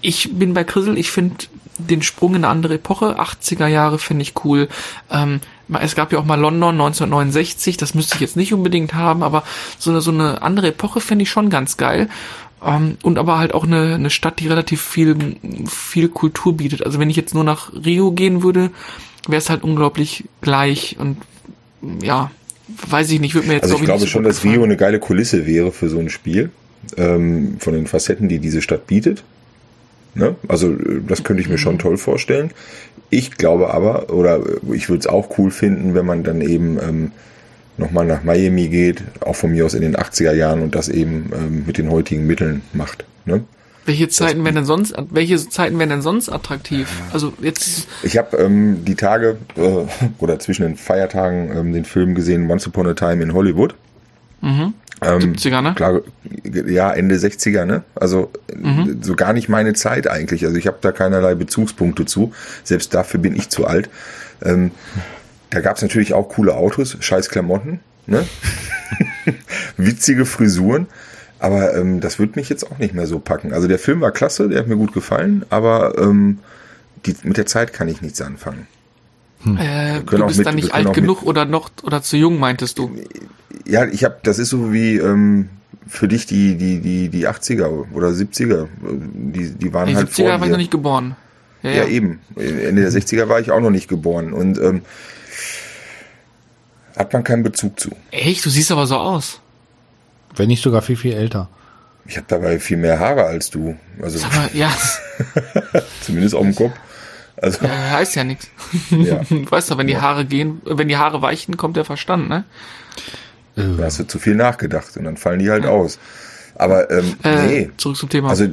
ich bin bei Chrisel, ich finde den Sprung in eine andere Epoche, 80er Jahre finde ich cool. Ähm, es gab ja auch mal London 1969, das müsste ich jetzt nicht unbedingt haben, aber so eine, so eine andere Epoche finde ich schon ganz geil. Um, ähm, und aber halt auch eine, eine Stadt, die relativ viel, viel Kultur bietet. Also wenn ich jetzt nur nach Rio gehen würde, wäre es halt unglaublich gleich und ja, weiß ich nicht, würde mir jetzt Also ich glaube schon, dass Rio eine geile Kulisse wäre für so ein Spiel, ähm, von den Facetten, die diese Stadt bietet. Ne? Also das könnte ich mir schon toll vorstellen. Ich glaube aber, oder ich würde es auch cool finden, wenn man dann eben ähm, nochmal nach Miami geht, auch von mir aus in den 80er Jahren und das eben ähm, mit den heutigen Mitteln macht. Ne? Welche Zeiten wären denn sonst, welche Zeiten wären denn sonst attraktiv? Also jetzt. Ich habe ähm, die Tage äh, oder zwischen den Feiertagen ähm, den Film gesehen Once Upon a Time in Hollywood. Mhm. Ähm, 70er, ne? Klar, ja, Ende 60er, ne? Also mhm. so gar nicht meine Zeit eigentlich. Also ich habe da keinerlei Bezugspunkte zu. Selbst dafür bin ich zu alt. Ähm, da gab's natürlich auch coole Autos, scheiß Klamotten, ne? Witzige Frisuren. Aber ähm, das wird mich jetzt auch nicht mehr so packen. Also der Film war klasse, der hat mir gut gefallen, aber ähm, die, mit der Zeit kann ich nichts anfangen. Hm. Äh, du bist mit, dann nicht alt genug oder noch oder zu jung, meintest du? Ja, ich habe, das ist so wie ähm, für dich die die die die 80er oder 70er, die die waren die halt 70er vor war ich noch nicht geboren. Ja, ja, ja, eben. Ende der 60er war ich auch noch nicht geboren und ähm, hat man keinen Bezug zu. Echt? Du siehst aber so aus. Wenn nicht sogar viel, viel älter. Ich habe dabei viel mehr Haare als du. Also Sag mal, ja. zumindest auf dem Kopf. Also ja, heißt ja nichts. Ja. Du weißt doch, wenn die Haare gehen, wenn die Haare weichen, kommt der Verstand, ne? Da hast du zu viel nachgedacht und dann fallen die halt ja. aus. Aber ähm, äh, nee. Zurück zum Thema. Also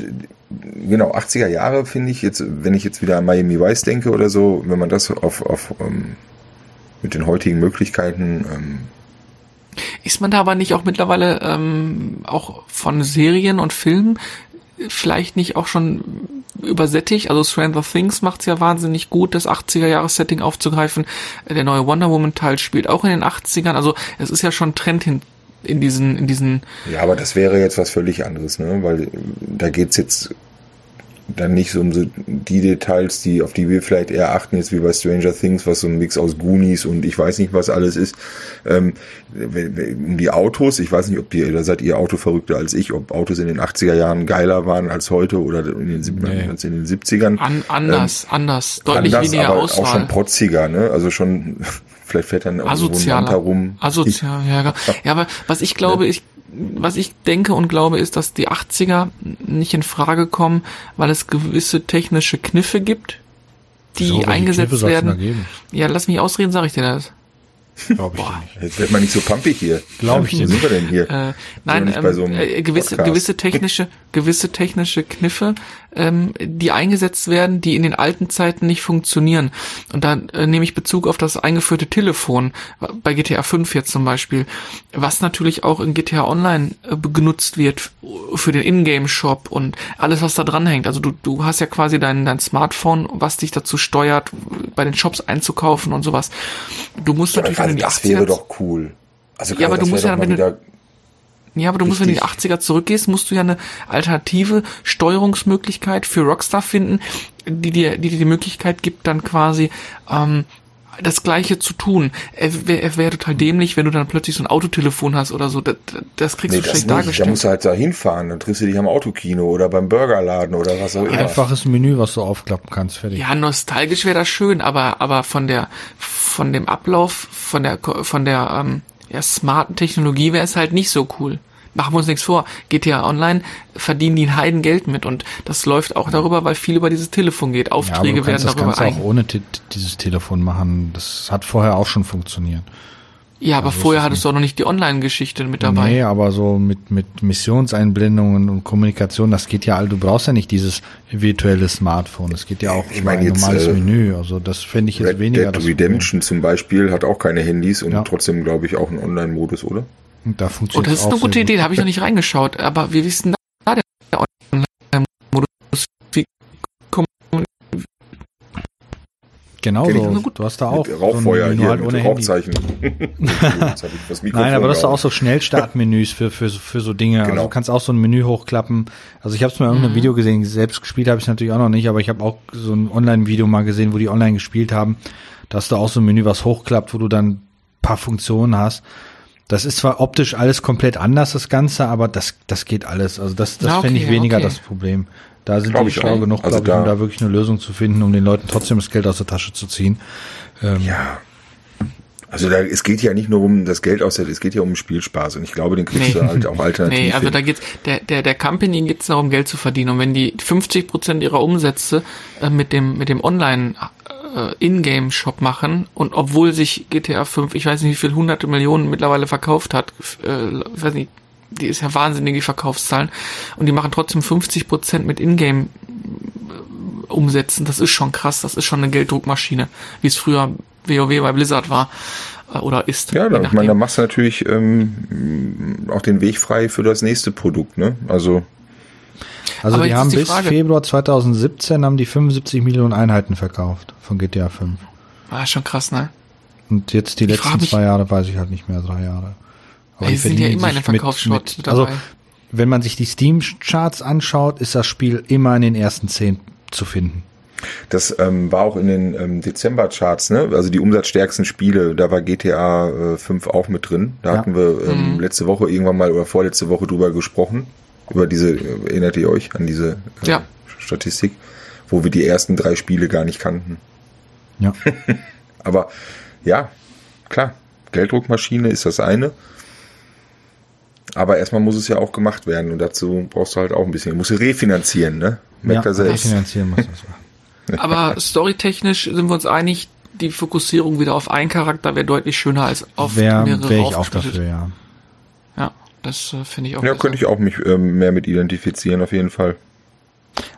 genau, 80er Jahre finde ich jetzt, wenn ich jetzt wieder an Miami Vice denke oder so, wenn man das auf, auf ähm, mit den heutigen Möglichkeiten ähm, ist man da aber nicht auch mittlerweile ähm, auch von Serien und Filmen vielleicht nicht auch schon übersättigt? Also Stranger Things macht's ja wahnsinnig gut, das 80er-Jahres-Setting aufzugreifen. Der neue Wonder Woman-Teil spielt auch in den 80ern. Also es ist ja schon Trend hin in diesen, in diesen. Ja, aber das wäre jetzt was völlig anderes, ne? Weil da geht's jetzt dann nicht so um so die Details, die auf die wir vielleicht eher achten, jetzt wie bei Stranger Things, was so ein Mix aus Goonies und ich weiß nicht, was alles ist. Ähm, um die Autos, ich weiß nicht, ob ihr, da seid ihr Autoverrückter als ich, ob Autos in den 80er Jahren geiler waren als heute oder in den, nee. als in den 70ern. An, anders, ähm, anders, deutlich anders, weniger aber Auswahl. auch schon protziger, ne? Also schon, vielleicht fährt dann irgendwo ein Land herum. Asozial, ja. Ja, aber was ich glaube, ich was ich denke und glaube, ist, dass die 80er nicht in Frage kommen, weil es gewisse technische Kniffe gibt, die so, eingesetzt werden. Ja, lass mich ausreden, sage ich dir das. Glaube ich Boah. nicht. Jetzt wird man nicht so pumpig hier. Glaube ich nicht. Wo sind wir denn hier? Äh, nein, ähm, so äh, gewisse, gewisse technische, gewisse technische Kniffe, ähm, die eingesetzt werden, die in den alten Zeiten nicht funktionieren. Und da äh, nehme ich Bezug auf das eingeführte Telefon bei GTA 5 jetzt zum Beispiel, was natürlich auch in GTA Online äh, genutzt wird für den Ingame-Shop und alles, was da dran hängt. Also du, du hast ja quasi dein, dein Smartphone, was dich dazu steuert, bei den Shops einzukaufen und sowas. Du musst ja, natürlich also das wäre doch cool. Also ja, aber du musst ja, wenn du, ja, aber du musst, wenn du in die 80er zurückgehst, musst du ja eine alternative Steuerungsmöglichkeit für Rockstar finden, die dir, die dir die Möglichkeit gibt, dann quasi ähm, das Gleiche zu tun. Es wäre wär total dämlich, wenn du dann plötzlich so ein Autotelefon hast oder so. Das, das kriegst nee, du schlecht dargestellt. Da musst du halt da hinfahren, dann triffst du dich am Autokino oder beim Burgerladen oder was auch immer. Einfaches Menü, was du aufklappen kannst, fertig. Ja, nostalgisch wäre das schön, aber, aber von der, von dem Ablauf, von der, von der, ähm, ja, smarten Technologie wäre es halt nicht so cool. Machen wir uns nichts vor. GTA Online verdienen die ein Heidengeld mit und das läuft auch darüber, weil viel über dieses Telefon geht. Aufträge ja, werden das darüber Das kannst du auch ohne dieses Telefon machen. Das hat vorher auch schon funktioniert. Ja, aber also vorher hattest du auch noch nicht die Online-Geschichte mit dabei. Nee, aber so mit, mit Missionseinblendungen und Kommunikation, das geht ja all, du brauchst ja nicht dieses virtuelle Smartphone. Es geht ja auch ich über ein jetzt, normales äh, Menü. Also das fände ich jetzt Red weniger. Dead Redemption zum Beispiel hat auch keine Handys und ja. trotzdem, glaube ich, auch einen Online-Modus, oder? Und da funktioniert oh, das ist eine gute Idee, da habe ich noch nicht reingeschaut. Aber wie wissen da der Online-Modus? Genau so. Du hast da auch Rauchfeuer so hier halt ohne Rauchzeichen. Nein, aber das ist auch so Schnellstartmenüs für, für, für so Dinge. Also genau. Also du kannst auch so ein Menü hochklappen. Also ich habe es mal in irgendeinem mhm. Video gesehen. Selbst gespielt habe ich natürlich auch noch nicht, aber ich habe auch so ein Online-Video mal gesehen, wo die online gespielt haben. Da hast du auch so ein Menü, was hochklappt, wo du dann paar Funktionen hast. Das ist zwar optisch alles komplett anders, das Ganze, aber das, das geht alles. Also das, das okay, fände ich weniger okay. das Problem. Da sind Glaub die schlau genug, also glaube ich, um da wirklich eine Lösung zu finden, um den Leuten trotzdem das Geld aus der Tasche zu ziehen. Ähm, ja. Also da, es geht ja nicht nur um das Geld aus der, es geht ja um Spielspaß und ich glaube, den kriegst nee. du halt auch alternativ. Nee, also da geht's, der, der, der Company geht's darum, Geld zu verdienen und wenn die 50 Prozent ihrer Umsätze äh, mit dem, mit dem Online äh, Ingame-Shop machen und obwohl sich GTA 5, ich weiß nicht wie viel hunderte Millionen mittlerweile verkauft hat, äh, weiß nicht, die ist ja wahnsinnig, die Verkaufszahlen, und die machen trotzdem 50 Prozent mit Ingame äh, umsetzen, das ist schon krass, das ist schon eine Gelddruckmaschine, wie es früher WoW bei Blizzard war äh, oder ist. Ja, da, ich meine, da machst du natürlich ähm, auch den Weg frei für das nächste Produkt, ne? Also also Aber die haben die bis Frage. Februar 2017 haben die 75 Millionen Einheiten verkauft von GTA 5. War schon krass, ne? Und jetzt die ich letzten zwei Jahre weiß ich halt nicht mehr, drei Jahre. Aber die sind ja immer in den Verkaufsschrott mit, mit, Also, wenn man sich die Steam-Charts anschaut, ist das Spiel immer in den ersten zehn zu finden. Das ähm, war auch in den ähm, Dezember-Charts, ne? Also die umsatzstärksten Spiele, da war GTA äh, 5 auch mit drin. Da ja. hatten wir ähm, mhm. letzte Woche irgendwann mal oder vorletzte Woche drüber gesprochen. Über diese, erinnert ihr euch an diese äh, ja. Statistik, wo wir die ersten drei Spiele gar nicht kannten. Ja. Aber ja, klar, Gelddruckmaschine ist das eine. Aber erstmal muss es ja auch gemacht werden und dazu brauchst du halt auch ein bisschen. Du musst refinanzieren, ne? Merkt ja, selbst. refinanzieren muss das. Aber storytechnisch sind wir uns einig, die Fokussierung wieder auf einen Charakter wäre deutlich schöner als auf wär, mehrere wär ich auch dafür, ja. Das äh, finde ich auch. Ja, besser. könnte ich auch mich ähm, mehr mit identifizieren, auf jeden Fall.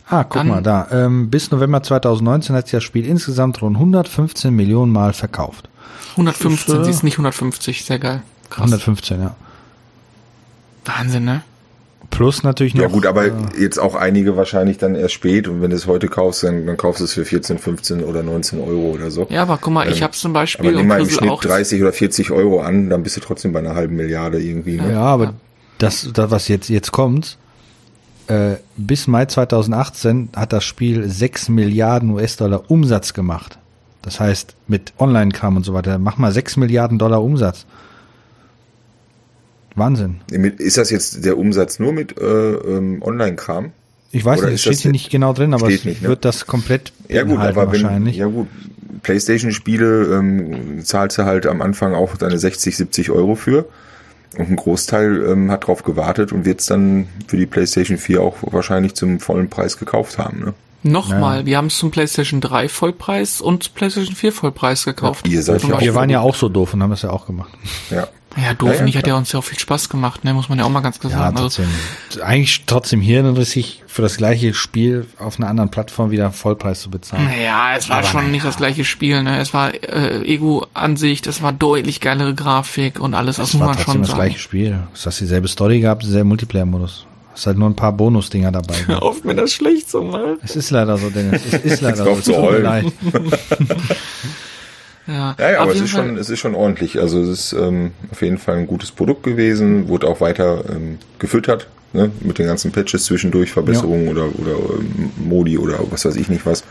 Ah, guck Dann, mal da. Ähm, bis November 2019 hat sich das Spiel insgesamt rund 115 Millionen Mal verkauft. 115, sie ist nicht 150, sehr geil. Krass. 115, ja. Wahnsinn, ne? Plus natürlich noch. Ja gut, aber äh, jetzt auch einige wahrscheinlich dann erst spät und wenn du es heute kaufst, dann, dann kaufst du es für 14, 15 oder 19 Euro oder so. Ja, aber guck mal, ähm, ich habe zum Beispiel aber nimm mal im Schnitt auch 30 oder 40 Euro an, dann bist du trotzdem bei einer halben Milliarde irgendwie. Ne? Ja, aber das, das, was jetzt, jetzt kommt, äh, bis Mai 2018 hat das Spiel 6 Milliarden US-Dollar Umsatz gemacht. Das heißt, mit Online-Kram und so weiter, mach mal 6 Milliarden Dollar Umsatz. Wahnsinn. Ist das jetzt der Umsatz nur mit äh, ähm, Online-Kram? Ich weiß Oder nicht, es steht hier nicht genau drin, aber es nicht, ne? wird das komplett ja gut, aber wahrscheinlich. Wenn, ja gut, PlayStation-Spiele ähm, zahlst du halt am Anfang auch deine 60, 70 Euro für. Und ein Großteil ähm, hat drauf gewartet und wird es dann für die PlayStation 4 auch wahrscheinlich zum vollen Preis gekauft haben. Ne? Nochmal, ja. wir haben es zum PlayStation 3 Vollpreis und PlayStation 4 Vollpreis gekauft. Ja, ihr seid ja wir waren ja auch so doof und haben es ja auch gemacht. Ja. Ja, doof ja, nicht, hat ja uns ja auch viel Spaß gemacht, ne, muss man ja auch mal ganz klar sagen. Ja, also trotzdem. Also, eigentlich trotzdem hirnrissig für das gleiche Spiel auf einer anderen Plattform wieder Vollpreis zu bezahlen. Ja, es war Aber schon nicht das gleiche Spiel, ne, es war äh, Ego-Ansicht, es war deutlich geilere Grafik und alles, das, das muss man schon das sagen. das gleiche Spiel. Es hat dieselbe Story gehabt, dieselbe Multiplayer-Modus. Es ist halt nur ein paar Bonus-Dinger dabei. Hör auf, mir das schlecht zu machen. Es ist leider so, Dennis. Es ist leider so. Es tut mir leid. Ja, ja, ja aber es ist, schon, es ist schon ordentlich. Also es ist ähm, auf jeden Fall ein gutes Produkt gewesen, wurde auch weiter ähm, gefüttert, ne, mit den ganzen Patches zwischendurch, Verbesserungen ja. oder, oder ähm, Modi oder was weiß ich nicht was.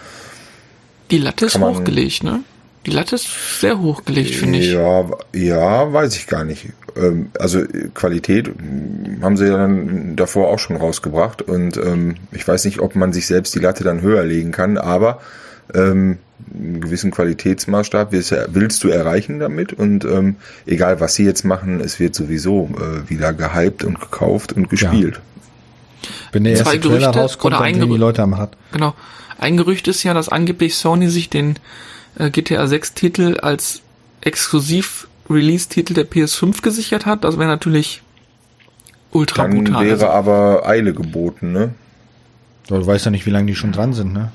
Die Latte ist hochgelegt, ne? Die Latte ist sehr hochgelegt, finde ich. Ja, ja, weiß ich gar nicht. Ähm, also Qualität haben sie ja dann davor auch schon rausgebracht und ähm, ich weiß nicht, ob man sich selbst die Latte dann höher legen kann, aber ähm, einen gewissen Qualitätsmaßstab willst du erreichen damit und ähm, egal was sie jetzt machen, es wird sowieso äh, wieder gehypt und gekauft und gespielt. Ja. Wenn der erste Gerüchte, Trailer rauskommt, oder dann die Leute am Hart. Genau. Ein Gerücht ist ja, dass angeblich Sony sich den äh, GTA 6 Titel als exklusiv Release-Titel der PS5 gesichert hat. Das wäre natürlich ultra Dann brutal. wäre also, aber Eile geboten, ne? Du weißt ja nicht, wie lange die schon dran sind, ne?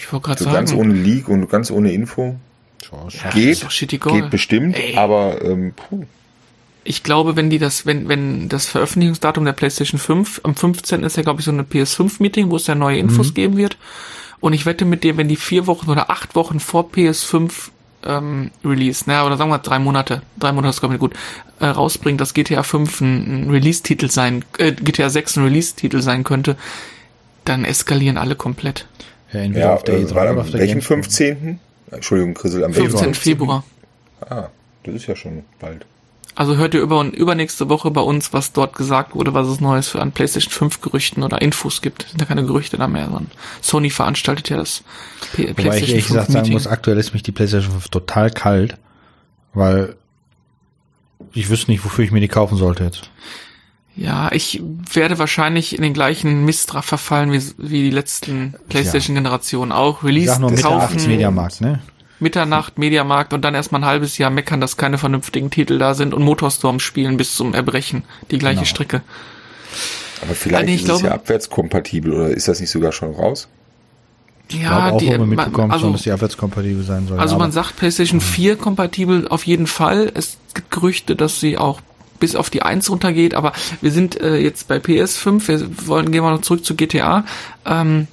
Ich wollte gerade so sagen. Ganz ohne Leak und ganz ohne Info. Ja, geht, geht bestimmt, Ey. aber ähm, puh. Ich glaube, wenn die das, wenn, wenn das Veröffentlichungsdatum der PlayStation 5, am 15. ist ja, glaube ich, so eine PS5-Meeting, wo es ja neue Infos mhm. geben wird. Und ich wette mit dir, wenn die vier Wochen oder acht Wochen vor PS5 ähm, Release, naja, oder sagen wir drei Monate, drei Monate ist glaube ich gut, äh, rausbringt, dass GTA 5 ein, ein Release-Titel sein, äh, GTA 6 ein Release-Titel sein könnte, dann eskalieren alle komplett. Ja, entweder ja, auf der E3 oder auf der welchen 15.? Entschuldigung, Chrisel, am 15. Februar. Ah, das ist ja schon bald. Also hört ihr über und übernächste Woche bei uns, was dort gesagt wurde, was es Neues für an PlayStation 5 Gerüchten oder Infos gibt. Sind ja keine Gerüchte da mehr, sondern Sony veranstaltet ja das P Wobei PlayStation ich ehrlich gesagt sagen muss, aktuell ist mich die PlayStation 5 total kalt, weil ich wüsste nicht, wofür ich mir die kaufen sollte jetzt. Ja, ich werde wahrscheinlich in den gleichen Mistra verfallen wie, wie die letzten PlayStation-Generationen auch. Release Sag nur kaufen, Mediamarkt, ne? Mitternacht, Mediamarkt und dann erstmal ein halbes Jahr meckern, dass keine vernünftigen Titel da sind und Motorstorm spielen bis zum Erbrechen. Die gleiche genau. Strecke. Aber vielleicht also ist glaube, es ja abwärtskompatibel oder ist das nicht sogar schon raus? Ich ja, auch, die, man mitbekommen also, schon, dass die abwärtskompatibel sein soll. Also man sagt PlayStation 4 kompatibel auf jeden Fall. Es gibt Gerüchte, dass sie auch bis auf die 1 runtergeht, aber wir sind äh, jetzt bei PS5, wir wollen, gehen wir noch zurück zu GTA. Ähm,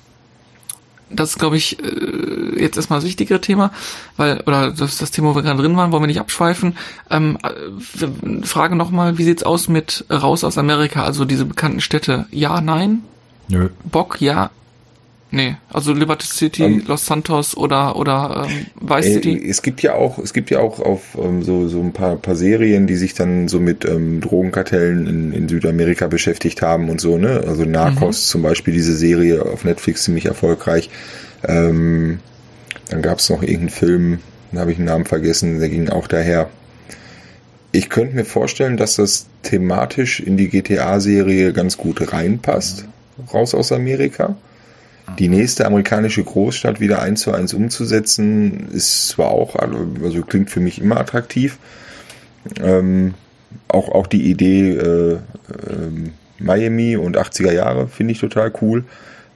das ist, glaube ich, äh, jetzt erstmal das wichtigere Thema, weil, oder das ist das Thema, wo wir gerade drin waren, wollen wir nicht abschweifen. Ähm, äh, Frage nochmal, wie sieht's aus mit raus aus Amerika, also diese bekannten Städte? Ja, nein? Nö. Bock, ja, Nee, also Liberty City, um, ähm, Los Santos oder oder ähm, Vice City. Äh, es gibt ja auch, es gibt ja auch auf ähm, so so ein paar paar Serien, die sich dann so mit ähm, Drogenkartellen in, in Südamerika beschäftigt haben und so ne. Also Narcos mhm. zum Beispiel diese Serie auf Netflix ziemlich erfolgreich. Ähm, dann gab es noch irgendeinen Film, da habe ich den Namen vergessen, der ging auch daher. Ich könnte mir vorstellen, dass das thematisch in die GTA-Serie ganz gut reinpasst, raus aus Amerika die nächste amerikanische Großstadt wieder eins zu eins umzusetzen, ist zwar auch, also klingt für mich immer attraktiv. Ähm, auch, auch die Idee äh, äh, Miami und 80er Jahre finde ich total cool.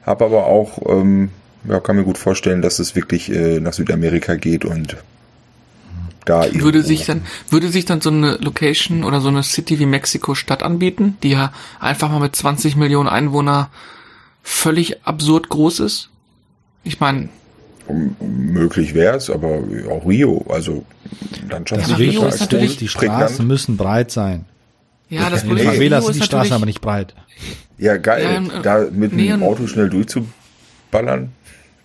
Hab aber auch, ähm, ja, kann mir gut vorstellen, dass es wirklich äh, nach Südamerika geht und da würde sich dann würde sich dann so eine Location oder so eine City wie Mexiko Stadt anbieten, die ja einfach mal mit 20 Millionen Einwohner völlig absurd groß ist? Ich meine. Möglich wäre es, aber auch Rio, also Landschaft. Das Rio ist natürlich, die Straßen müssen breit sein. Ja, das Problem In Favelas sind die Straßen aber nicht breit. Ja, geil. Ja, äh, da mit nee, dem Auto schnell durchzuballern.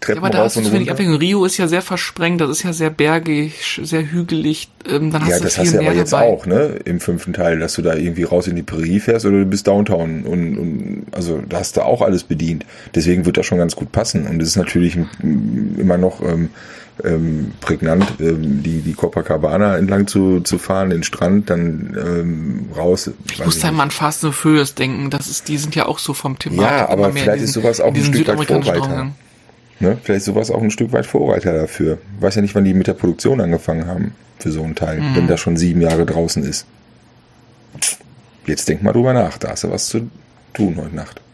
Treppen Ja, aber da hast du zu wenig. Abwechslung. Rio ist ja sehr versprengt, das ist ja sehr bergig, sehr hügelig. Ähm, dann hast Ja, du das hast du aber jetzt dabei. auch, ne? Im fünften Teil, dass du da irgendwie raus in die Prärie fährst oder du bist Downtown und, und also da hast du auch alles bedient. Deswegen wird das schon ganz gut passen. Und es ist natürlich mm, immer noch ähm, ähm, prägnant, ähm, die, die Copacabana entlang zu, zu fahren, den Strand, dann ähm, raus. Ich muss da immer an Fast and Furious denken. Das ist, die sind ja auch so vom Thematik. Ja, aber vielleicht ist sowas auch ein Stück weit Vorreiter. Ne? Vielleicht sowas auch ein Stück weit Vorreiter dafür. Ich weiß ja nicht, wann die mit der Produktion angefangen haben für so einen Teil, Mhm. wenn das schon sieben Jahre draußen ist. Jetzt denk mal drüber nach, da hast du was zu tun heute Nacht.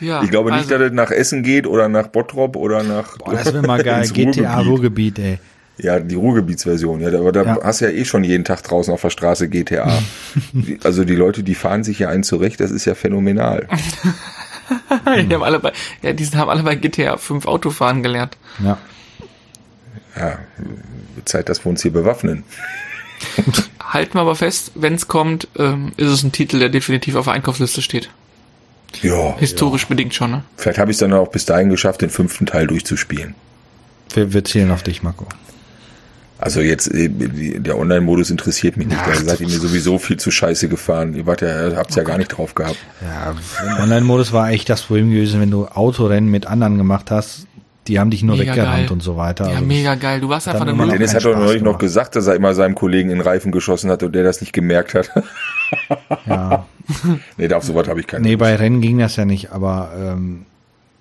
Ja, Ich glaube nicht, also, dass es nach Essen geht oder nach Bottrop oder nach Boah, das wäre mal geil. GTA Ruhrgebiet. Ruhrgebiet, ey. Ja, die Ruhrgebietsversion. Ja, aber da Ja. hast du ja eh schon jeden Tag draußen auf der Straße GTA. Also die Leute, die fahren sich ja einen zurecht, das ist ja phänomenal. die haben alle bei, ja, die haben alle bei GTA 5 Autofahren gelernt. Ja. Ja, Zeit, dass wir uns hier bewaffnen. Halten wir aber fest, wenn es kommt, ähm, ist es ein Titel, der definitiv auf der Einkaufsliste steht. Ja, Historisch bedingt schon, ne? vielleicht habe ich es dann auch bis dahin geschafft, den fünften Teil durchzuspielen. Wir, wir zählen auf dich, Marco. Also jetzt, äh, die- der Online-Modus interessiert mich nicht. Da seid ihr mir sowieso viel zu scheiße gefahren. Ihr wart ja, habt's ja gar nicht drauf gehabt. Ja, im Online-Modus war echt das Problem gewesen, wenn du Autorennen mit anderen gemacht hast, die haben dich nur Mega weggerannt geil. und so weiter. Ja, Also mega geil. Du warst einfach nur Dennis hat doch neulich noch gesagt, dass er immer seinem Kollegen in den Reifen geschossen hat und der das nicht gemerkt hat. Ja. nee, auf sowas habe ich keine Nee, Lust. bei Rennen ging das ja nicht, aber ähm,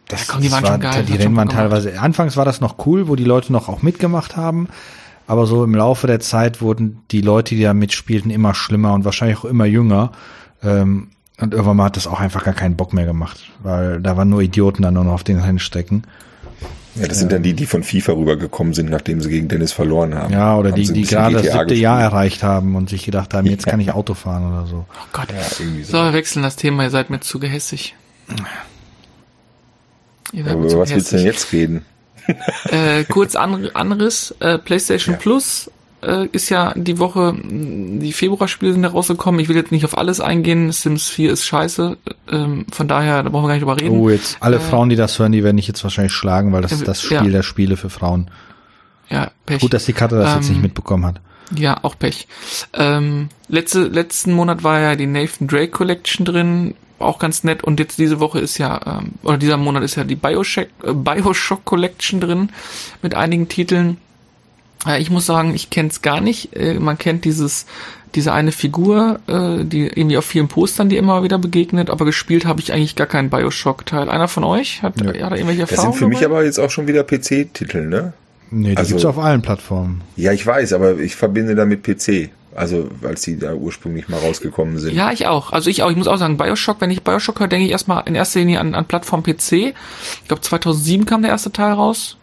das, Ja, komm, die das waren war, schon geil, die Rennen waren teilweise, anfangs war das noch cool, wo die Leute noch auch mitgemacht haben, aber so im Laufe der Zeit wurden die Leute, die da mitspielten, immer schlimmer und wahrscheinlich auch immer jünger. Ähm, und irgendwann mal hat das auch einfach gar keinen Bock mehr gemacht, weil da waren nur Idioten dann nur noch auf den Rennstrecken. Ja, das sind dann die, die von FIFA rübergekommen sind, nachdem sie gegen Dennis verloren haben. Ja, oder Haben die, die gerade das siebte Jahr gespielt. erreicht haben und sich gedacht haben, jetzt kann ich Auto fahren oder so. Oh Gott. Ja, irgendwie so. So, wir wechseln das Thema, ihr seid mir zu gehässig. Ihr seid Aber mir über zu was willst du denn jetzt reden? Äh, kurz an, Anriss, äh, PlayStation Ja. Plus äh, ist ja die Woche, die Februarspiele sind da rausgekommen. Ich will jetzt nicht auf alles eingehen. Sims 4 ist scheiße. Ähm, von daher, da brauchen wir gar nicht drüber reden. Oh, jetzt alle Äh, Frauen, die das hören, die werden dich jetzt wahrscheinlich schlagen, weil das ist das ja. Spiel der Spiele für Frauen. Ja, Pech. Gut, dass die Karte das jetzt Ähm, nicht mitbekommen hat. Ja, auch Pech. Ähm, letzte, letzten Monat war ja die Nathan Drake Collection drin, auch ganz nett. Und jetzt diese Woche ist ja, ähm, oder dieser Monat ist ja die Bioshock, äh, Bioshock Collection drin mit einigen Titeln. Äh, ich muss sagen, ich kenne es gar nicht. Äh, man kennt dieses, diese eine Figur, äh, die irgendwie auf vielen Postern, die immer wieder begegnet, aber gespielt habe ich eigentlich gar keinen Bioshock-Teil. Einer von euch hat, Nö. hat da irgendwelche Das Erfahrungen? sind für mich dabei? aber jetzt auch schon wieder PC-Titel, ne? Nee, die also- gibt's auf allen Plattformen. Ja, ich weiß, aber ich verbinde damit PC. Also, als die da ursprünglich mal rausgekommen sind. Ja, ich auch. Also ich auch. Ich muss auch sagen, Bioshock, wenn ich Bioshock höre, denke ich erstmal in erster Linie an, an Plattform PC. Ich glaube 2007 kam der erste Teil raus.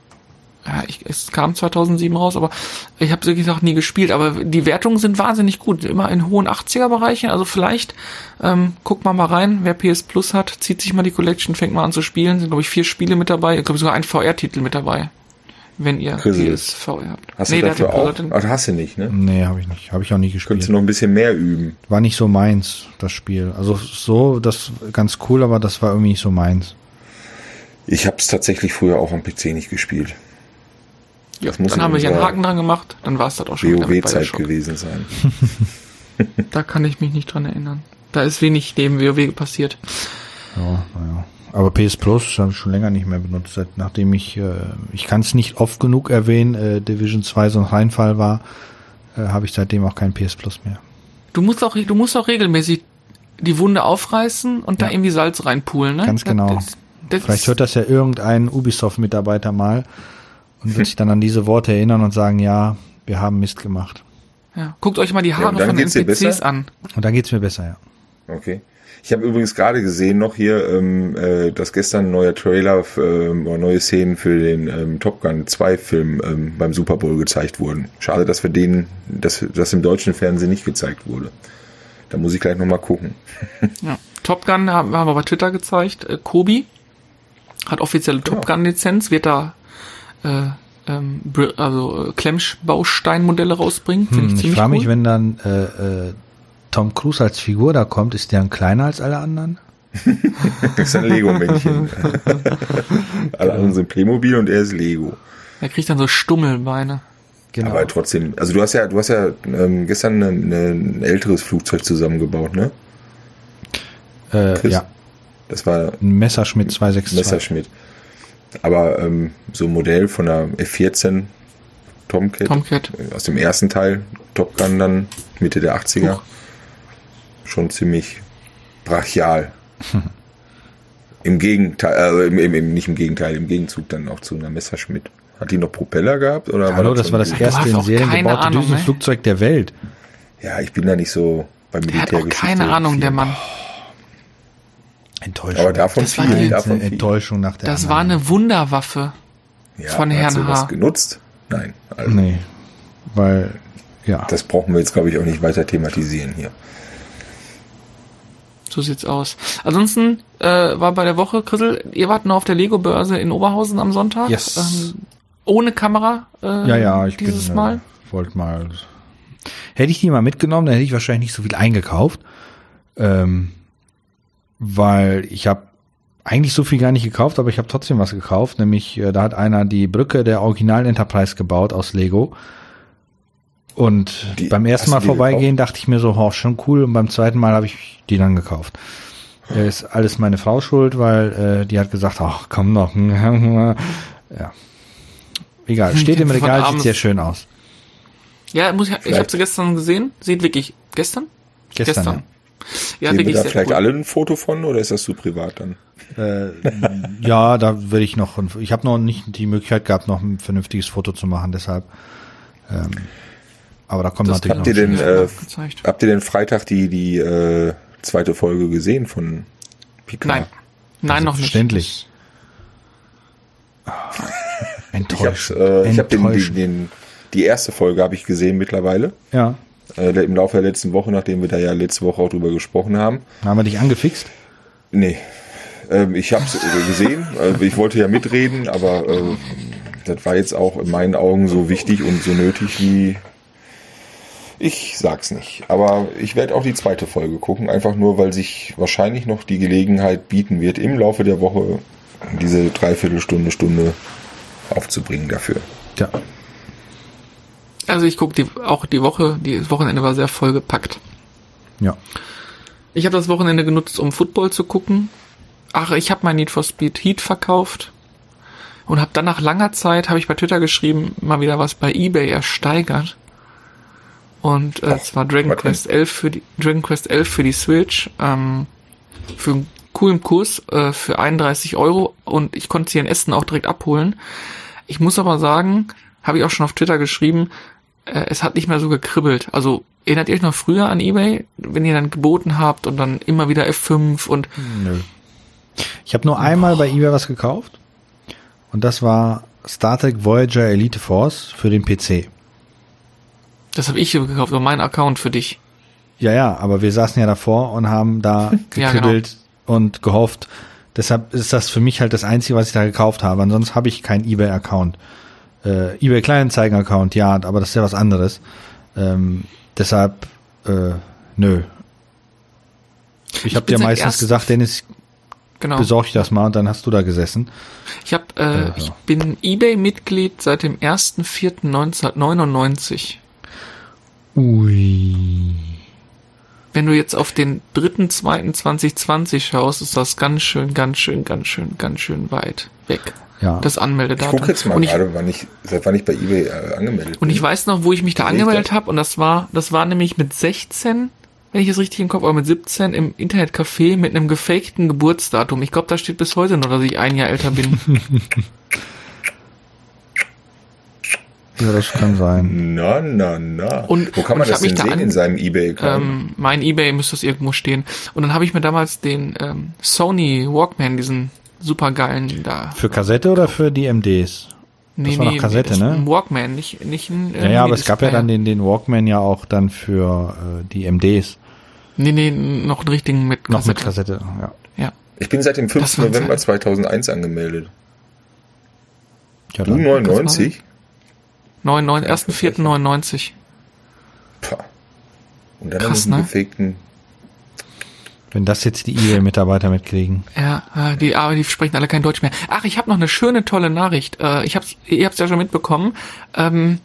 Ja, ich, es kam 2007 raus, aber ich habe wirklich noch nie gespielt. Aber die Wertungen sind wahnsinnig gut, immer in hohen 80er-Bereichen. Also vielleicht ähm, guckt mal mal rein, wer PS Plus hat, zieht sich mal die Collection, fängt mal an zu spielen. Sind glaube ich vier Spiele mit dabei. Ich glaube sogar ein VR-Titel mit dabei, wenn ihr. PSVR habt. Hast Nee, du dafür auch? Ach, hast du nicht, ne? Nee, habe ich nicht. Habe ich auch nie gespielt. Könntest du noch ein bisschen mehr üben. War nicht so meins, das Spiel. Also so, das ganz cool, aber das war irgendwie nicht so meins. Ich habe es tatsächlich früher auch am PC nicht gespielt. Ja, Das muss dann haben wir hier einen Haken dran gemacht, dann war es das auch schon WoW-Zeit gewesen sein. Da kann ich mich nicht dran erinnern. Da ist wenig neben WoW passiert. Ja, naja. Aber PS Plus habe ich schon länger nicht mehr benutzt, seit, nachdem ich, äh, ich kann es nicht oft genug erwähnen, äh, Division 2 so ein Reinfall war, äh, habe ich seitdem auch kein PS Plus mehr. Du musst auch, du musst auch regelmäßig die Wunde aufreißen und da Ja. irgendwie Salz reinpulen, ne? Ganz genau. Das, das Vielleicht hört das ja irgendein Ubisoft-Mitarbeiter mal und wird sich dann an diese Worte erinnern und sagen, ja, wir haben Mist gemacht. ja. Guckt euch mal die Ja, Haare dann von NPCs besser? an. Und dann geht's mir besser, ja. Okay. Ich habe übrigens gerade gesehen noch hier, ähm, äh, dass gestern ein neuer Trailer ähm, oder neue Szenen für den ähm, Top Gun 2 Film ähm, beim Super Bowl gezeigt wurden. Schade, dass wir den, dass das im deutschen Fernsehen nicht gezeigt wurde. Da muss ich gleich nochmal gucken. Ja. Top Gun haben, haben wir bei Twitter gezeigt. Äh, Kobi hat offizielle Top Gun Lizenz, wird da äh, ähm, also äh, Klemmbausteinmodelle rausbringen. Finde Hm, ich ich ziemlich frage cool. mich, wenn dann äh, äh, Tom Cruise als Figur da kommt, ist der ein kleiner als alle anderen? das ist ein Lego-Männchen. Alle anderen sind Playmobil und er ist Lego. Er kriegt dann so Stummelbeine. Genau. Aber trotzdem, also du hast ja, du hast ja ähm, gestern ein, ein älteres Flugzeug zusammengebaut, ne? Äh, ja. Das war ein Messerschmitt 262. Messerschmitt. Aber ähm, so ein Modell von der F14 Tomcat, Tomcat aus dem ersten Teil, Top Gun dann Mitte der 80er. Huch. Schon ziemlich brachial. Im Gegenteil, äh, im, im, nicht im Gegenteil, im Gegenzug dann auch zu einer Messerschmitt. Hat die noch Propeller gehabt? Oder Hallo, war das, das war das erste in Serien gebaute Ahnung, Düsenflugzeug ne? der Welt. Ja, ich bin da nicht so beim Militär. Der hat auch keine Ahnung, der Mann. Enttäuschung. Aber davon das viel, war davon eine Enttäuschung nach der Das anderen. war eine Wunderwaffe ja, von Herrn hat H. genutzt? Nein. Also nee, weil, ja. Das brauchen wir jetzt, glaube ich, auch nicht weiter thematisieren hier. So sieht's aus. Ansonsten äh, war bei der Woche, Chrisel, ihr wart noch auf der Lego-Börse in Oberhausen am Sonntag. Yes. Ähm, ohne Kamera äh, ja, ja, ich dieses bin, Mal. Äh, wollte mal. Hätte ich die mal mitgenommen, dann hätte ich wahrscheinlich nicht so viel eingekauft. Ähm, weil ich habe eigentlich so viel gar nicht gekauft, aber ich habe trotzdem was gekauft. Nämlich, äh, da hat einer die Brücke der originalen Enterprise gebaut aus Lego. Und die, beim ersten Mal vorbeigehen gekauft? dachte ich mir so, oh, schon cool. Und beim zweiten Mal habe ich die dann gekauft. Das ist alles meine Frau schuld, weil äh, die hat gesagt, ach komm noch. ja. Egal, steht im Regal, sieht sehr schön aus. Ja, muss ich, ich habe sie gestern gesehen. Sieht wirklich gestern? Gestern. gestern. Ja. Ja, Sehen wir da vielleicht cool. alle ein Foto von oder ist das so privat dann? Äh, ja, da würde ich noch, ich habe noch nicht die Möglichkeit gehabt, noch ein vernünftiges Foto zu machen, deshalb. Ähm, aber da kommt das natürlich habt noch. Ihr denn, äh, habt ihr denn Freitag die die äh, zweite Folge gesehen von Picard? Nein, nein also noch nicht. Verständlich. Enttäuscht. Ich habe äh, hab den, den, den, die erste Folge habe ich gesehen mittlerweile. Ja äh, im Laufe der letzten Woche, nachdem wir da ja letzte Woche auch drüber gesprochen haben. Haben wir dich angefixt? Nee. Ähm, ich habe es gesehen. Äh, ich wollte ja mitreden, aber äh, das war jetzt auch in meinen Augen so wichtig und so nötig wie. Ich sag's nicht. Aber ich werde auch die zweite Folge gucken, einfach nur, weil sich wahrscheinlich noch die Gelegenheit bieten wird, im Laufe der Woche diese Dreiviertelstunde, Stunde aufzubringen dafür. Ja, also ich gucke die, auch die Woche, die Wochenende war sehr vollgepackt. Ja. Ich habe das Wochenende genutzt, um Football zu gucken. Ach, ich habe mein Need for Speed Heat verkauft und habe dann nach langer Zeit, habe ich bei Twitter geschrieben, mal wieder was bei eBay ersteigert. Und äh, zwar Dragon Quest 11 für die Dragon Quest 11 für die Switch ähm, für einen coolen Kurs äh, für 31 Euro und ich konnte sie in Essen auch direkt abholen. Ich muss aber sagen, habe ich auch schon auf Twitter geschrieben, äh, es hat nicht mehr so gekribbelt. Also erinnert ihr euch noch früher an eBay, wenn ihr dann geboten habt und dann immer wieder F5 und Nö. Ich habe nur einmal bei eBay was gekauft und das war Star Trek Voyager Elite Force für den PC. Das habe ich gekauft, war mein Account für dich. Ja, ja, aber wir saßen ja davor und haben da gekribbelt ja, genau. und gehofft. Deshalb ist das für mich halt das Einzige, was ich da gekauft habe. Ansonsten habe ich keinen eBay-Account äh, eBay Kleinanzeigen-Account, ja, aber das ist ja was anderes. Ähm, deshalb, äh, nö. Ich, habe dir meistens gesagt, Dennis, genau. besorg ich das mal und dann hast du da gesessen. Ich hab, äh, äh, ich bin eBay-Mitglied seit dem 1.4.1999. Ui. Wenn du jetzt auf den 3.2.2020 schaust, ist das ganz schön, ganz schön, ganz schön, ganz schön weit weg ja. das Anmeldedatum. Ich gucke jetzt mal gerade, wann ich, seit wann ich bei eBay äh, angemeldet bin. Und ich weiß noch, wo ich mich da angemeldet habe und das war, das war nämlich mit 16, wenn ich es richtig im Kopf habe, mit 17 im Internetcafé mit einem gefakten Geburtsdatum. Ich glaube, da steht bis heute noch, dass ich ein Jahr älter bin. ja, das kann sein. Na, na, na. Und, Wo kann man das denn sehen an, in seinem Ebay-Account? Ähm, mein Ebay müsste das irgendwo stehen. Und dann habe ich mir damals den ähm, Sony Walkman, diesen supergeilen da. Für Kassette oder für die MDs? Nee, das war nee, noch Kassette, nee, ne? Ein Walkman, nicht, nicht ein. Äh, ja, ja, aber es gab ja dann den, den Walkman ja auch dann für äh, die MDs. Nee, nee, noch einen richtigen mit Kassette. Noch mit Kassette, ja. Ja. Ich bin seit dem 5. November 2001 angemeldet. Ja, du 99? 99, 1.4.99. Und dann Krass, ne? Wenn das jetzt die eBay-Mitarbeiter mitkriegen. Ja, äh, die, aber die sprechen alle kein Deutsch mehr. Ach, ich habe noch eine schöne, tolle Nachricht. Äh, Ich hab's, ihr habt's ja schon mitbekommen. Ähm,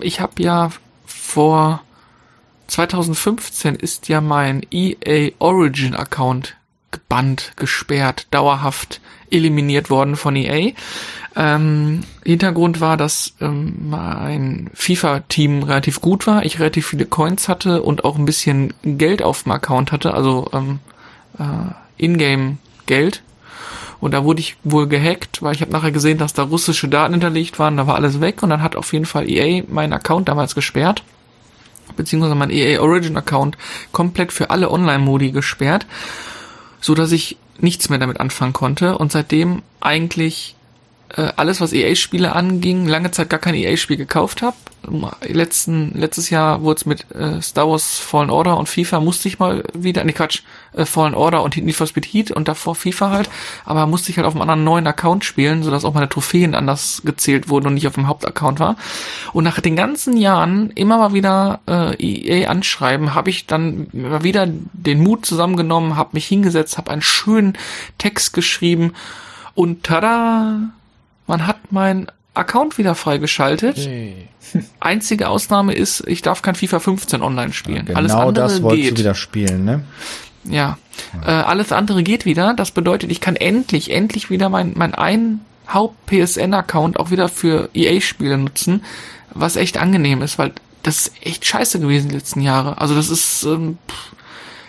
ich habe ja vor 2015 ist ja mein EA Origin Account gebannt, gesperrt, dauerhaft eliminiert worden von EA. Ähm, Hintergrund war, dass ähm, mein FIFA-Team relativ gut war, ich relativ viele Coins hatte und auch ein bisschen Geld auf dem Account hatte, also ähm, äh, Ingame-Geld. Und da wurde ich wohl gehackt, weil ich habe nachher gesehen, dass da russische Daten hinterlegt waren, da war alles weg und dann hat auf jeden Fall EA meinen Account damals gesperrt, beziehungsweise mein EA Origin Account komplett für alle Online-Modi gesperrt, so dass ich nichts mehr damit anfangen konnte und seitdem eigentlich äh, alles, was EA-Spiele anging, lange Zeit gar kein EA-Spiel gekauft habe. Letzten, letztes Jahr wurde es mit äh, Star Wars Fallen Order und FIFA musste ich mal wieder, nee Quatsch, äh, Fallen Order und Need for Speed Heat und davor FIFA halt, aber musste ich halt auf einem anderen neuen Account spielen, sodass auch meine Trophäen anders gezählt wurden und nicht auf dem Hauptaccount war. Und nach den ganzen Jahren immer mal wieder äh, EA anschreiben, habe ich dann mal wieder den Mut zusammengenommen, habe mich hingesetzt, habe einen schönen Text geschrieben und tada, man hat mein Account wieder freigeschaltet. Einzige Ausnahme ist, ich darf kein FIFA 15 online spielen. alles Genau andere das wolltest geht. du wieder spielen, ne? Ja. Äh, alles andere geht wieder. Das bedeutet, ich kann endlich, endlich wieder mein, mein ein Haupt-PSN-Account auch wieder für EA-Spiele nutzen, was echt angenehm ist, weil das ist echt scheiße gewesen die letzten Jahre. Also das ist, ähm,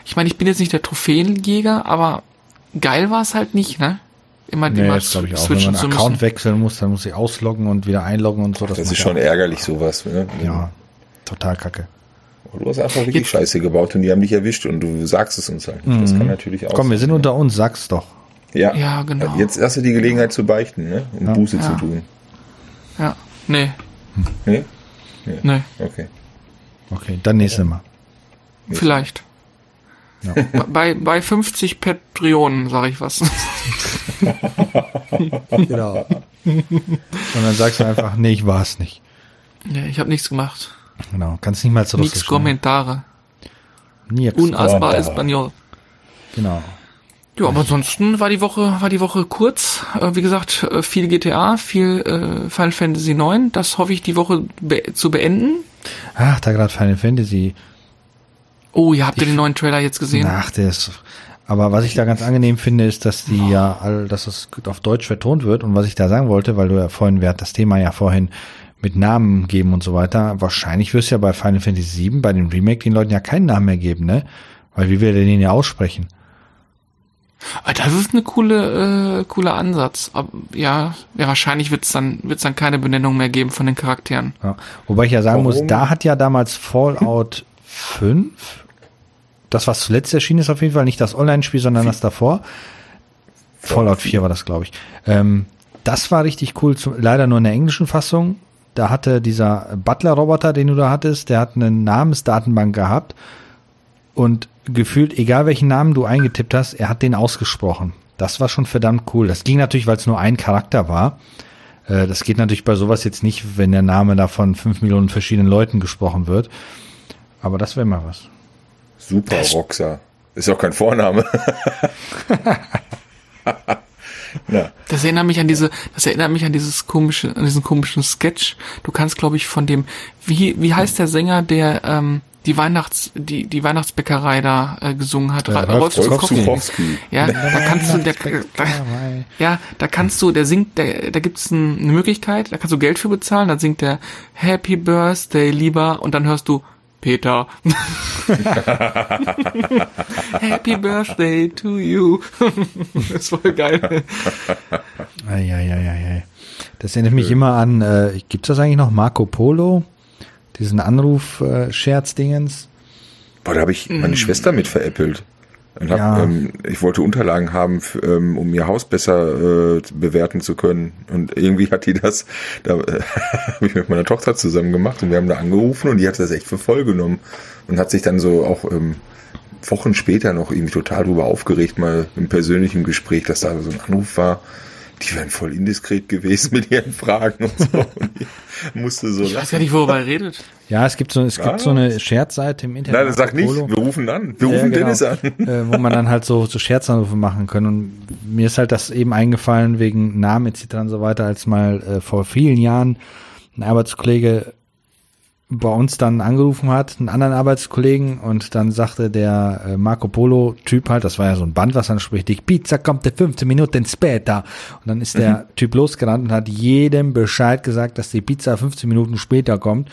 ich meine, ich bin jetzt nicht der Trophäenjäger, aber geil war es halt nicht, ne? Immer, Nee, immer das glaube ich auch. Wenn man einen Account müssen. wechseln muss, dann muss ich ausloggen und wieder einloggen und so. Das macht ist schon ärgerlich, sowas. Ne? Ja, total kacke. Du hast einfach wirklich Jetzt- Scheiße gebaut und die haben dich erwischt und du sagst es uns halt nicht. Das kann natürlich auch Mhm. Komm, wir sein, sind unter uns, sag's doch. Ja, Ja, genau. Jetzt hast du die Gelegenheit zu beichten, ne? um Ja. Buße Ja. zu tun. Ja. Nee, Nee? nee. Okay. Okay, dann nächstes Mal. Vielleicht. Ja. Bei, bei 50 Patreonen sage ich was. Genau. Und dann sagst du einfach, nee, ich war's nicht. ja, ich habe nichts gemacht. Genau, kannst nicht mal zu Nix ne? Kommentare. Nix. Unasbar Kommentare. Espanol. Genau. Ja, aber ansonsten war die Woche, war die Woche kurz. Äh, wie gesagt, äh, viel GTA, viel äh, Final Fantasy 9. Das hoffe ich die Woche be zu beenden. Ach, da gerade Final Fantasy. Oh, ihr habt ihr den neuen Trailer jetzt gesehen? Ach, der ist. Aber was ich da ganz angenehm finde, ist, dass die ja, all, dass es auf Deutsch vertont wird. Und was ich da sagen wollte, weil du ja vorhin, wir hatten das Thema ja vorhin mit Namen geben und so weiter. Wahrscheinlich wirst du ja bei Final Fantasy VII, bei dem Remake, den Leuten ja keinen Namen mehr geben, ne? Weil wie wir den ja aussprechen? Ah, Das ist eine coole, äh, cooler Ansatz. Aber, ja, ja, wahrscheinlich wird's dann, wird's dann keine Benennung mehr geben von den Charakteren. Ja. Wobei ich ja sagen muss, Warum? da hat ja damals Fallout 5, das was zuletzt erschienen ist auf jeden Fall, nicht das Online-Spiel, sondern das davor. Fallout 4 war das, glaube ich. Ähm, das war richtig cool, zu, leider nur in der englischen Fassung. Da hatte dieser Butler-Roboter, den du da hattest, der hat eine Namensdatenbank gehabt und gefühlt, egal welchen Namen du eingetippt hast, er hat den ausgesprochen. Das war schon verdammt cool. Das ging natürlich, weil es nur ein Charakter war. Äh, Das geht natürlich bei sowas jetzt nicht, wenn der Name da von fünf Millionen verschiedenen Leuten gesprochen wird. Aber das wäre mal was. Super Roxa. Ist auch kein Vorname. Na, Das erinnert mich an diese, das erinnert mich an dieses komische, an diesen komischen Sketch. Du kannst, glaube ich, von dem, wie, wie heißt der Sänger, der ähm, die Weihnachts, die, die Weihnachtsbäckerei da äh, gesungen hat? Ra- Rolf Rolf. Zukowski. Ja, da kannst du, der, da, ja, da kannst du, der singt, der, da gibt's ein, eine Möglichkeit, da kannst du Geld für bezahlen, dann singt der Happy Birthday, lieber, und dann hörst du Peter. Happy Birthday to you. das ist voll geil. Eieieiei. Das erinnert mich immer an, äh, gibt's das eigentlich noch, Marco Polo? Diesen Anruf-Scherz-Dingens? Boah, da habe ich meine Schwester mit veräppelt. Und hab, Ja. ähm, ich wollte Unterlagen haben, ähm, um ihr Haus besser äh, bewerten zu können. Und irgendwie hat die das, da äh, habe ich mit meiner Tochter zusammen gemacht und wir haben da angerufen und die hat das echt für voll genommen und hat sich dann so auch ähm, Wochen später noch irgendwie total drüber aufgeregt, mal im persönlichen Gespräch, dass da so ein Anruf war. Die wären voll indiskret gewesen mit ihren Fragen und so. Und musste so ich weiß ja nicht, worüber er redet. Ja, es gibt so, es gibt Was? so eine Scherzseite im Internet. Nein, sag nicht, wir rufen an. Wir Ja, rufen genau. Dennis an. äh, wo man dann halt so, so Scherzanrufe machen können. Und mir ist halt das eben eingefallen wegen Namen etc. und so weiter, als mal äh, vor vielen Jahren ein Arbeitskollege bei uns dann angerufen hat, einen anderen Arbeitskollegen, und dann sagte der äh, Marco Polo-Typ halt, das war ja so ein Band, was dann spricht, die Pizza kommt 15 Minuten später. Und dann ist der Typ losgerannt und hat jedem Bescheid gesagt, dass die Pizza 15 Minuten später kommt.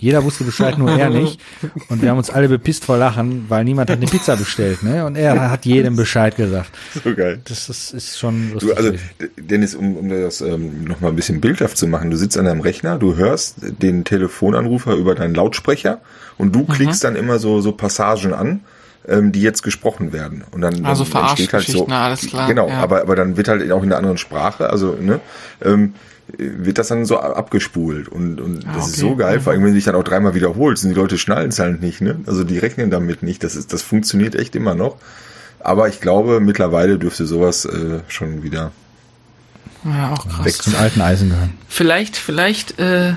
Jeder wusste Bescheid, nur er nicht. Und wir haben uns alle bepisst vor Lachen, weil niemand hat eine Pizza bestellt, ne? Und er hat jedem Bescheid gesagt. So geil. Das, das ist schon lustig. Du, also, Dennis, um, um das ähm, nochmal ein bisschen bildhaft zu machen, du sitzt an deinem Rechner, du hörst den Telefonanrufer über deinen Lautsprecher und Mhm. du klickst dann immer so, so Passagen an, ähm, die jetzt gesprochen werden. Und dann, Also dann entsteht Verarschgeschichten, alles klar, Genau, ja. aber, aber dann wird halt auch in einer anderen Sprache, also, ne, ähm, wird das dann so abgespult und, und Ah, das ist okay. so geil, vor allem wenn du dich dann auch dreimal wiederholst und die Leute schnallen es halt nicht, ne? Also die rechnen damit nicht. Das ist, das funktioniert echt immer noch. Aber ich glaube, mittlerweile dürfte sowas äh, schon wieder Ja, auch Weg krass. zum alten Eisen gehören. Vielleicht, vielleicht äh,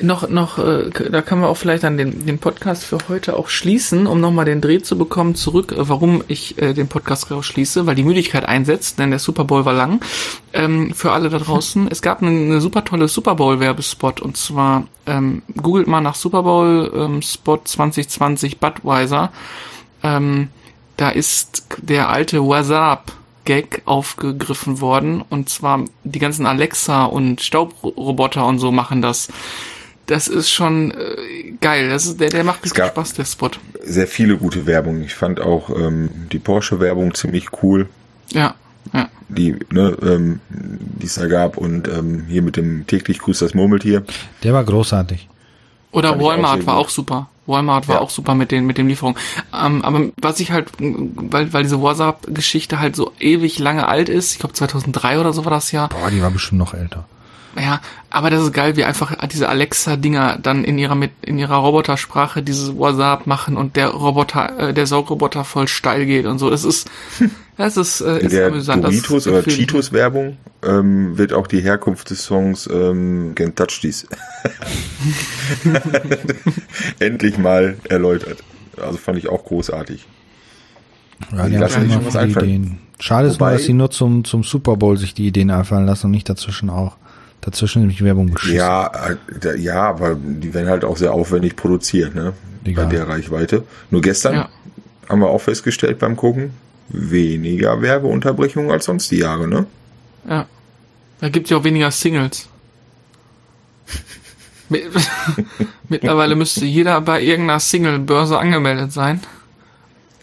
noch, noch, äh, da kann man auch vielleicht dann den, den Podcast für heute auch schließen, um nochmal den Dreh zu bekommen zurück, äh, warum ich äh, den Podcast auch schließe, weil die Müdigkeit einsetzt, denn der Super Bowl war lang. Ähm, für alle da draußen, es gab eine, eine super tolle Super Bowl Werbespot und zwar ähm, googelt mal nach Super Bowl ähm, Spot 2020 Budweiser. Ähm, da ist der alte WhatsApp Gag aufgegriffen worden und zwar die ganzen Alexa und Staubroboter und so machen das. Das ist schon äh, geil. Das ist, der, der macht richtig gab- Spaß, der Spot. sehr viele gute Werbung. Ich fand auch ähm, die Porsche-Werbung ziemlich cool, Ja, ja. die ne, ähm, die es da gab und ähm, hier mit dem täglich grüßt das Murmeltier. Der war großartig. Oder Fand auch Walmart sehr war gut. auch super. Walmart war Ja. auch super mit den mit den Lieferungen. Ähm, aber was ich halt, weil weil diese WhatsApp-Geschichte halt so ewig lange alt ist, ich glaube 2003 oder so war das ja. Boah, die war bestimmt noch älter. Ja, aber das ist geil, wie einfach diese Alexa-Dinger dann in ihrer mit in ihrer Robotersprache dieses WhatsApp machen und der Roboter, äh, der Saugroboter voll steil geht und so. Das ist, das ist, äh, In ist der amüsant. Das Doritos oder. Cheetos-Werbung ähm, wird auch die Herkunft des Songs ähm, Can't Touch This endlich mal erläutert. Also fand ich auch großartig. Ja, Die die lassen sich was einfallen. Ideen. Schade ist nur, dass sie nur zum, zum Super Bowl sich die Ideen einfallen lassen und nicht dazwischen auch. Dazwischen nämlich Werbung beschissen. Ja, äh, ja, aber die werden halt auch sehr aufwendig produziert, ne? Egal. Bei der Reichweite. Nur gestern Ja. haben wir auch festgestellt beim Gucken, weniger Werbeunterbrechungen als sonst die Jahre, ne? Ja. Da gibt's ja auch weniger Singles. Mit- Mittlerweile müsste jeder bei irgendeiner Single-Börse angemeldet sein.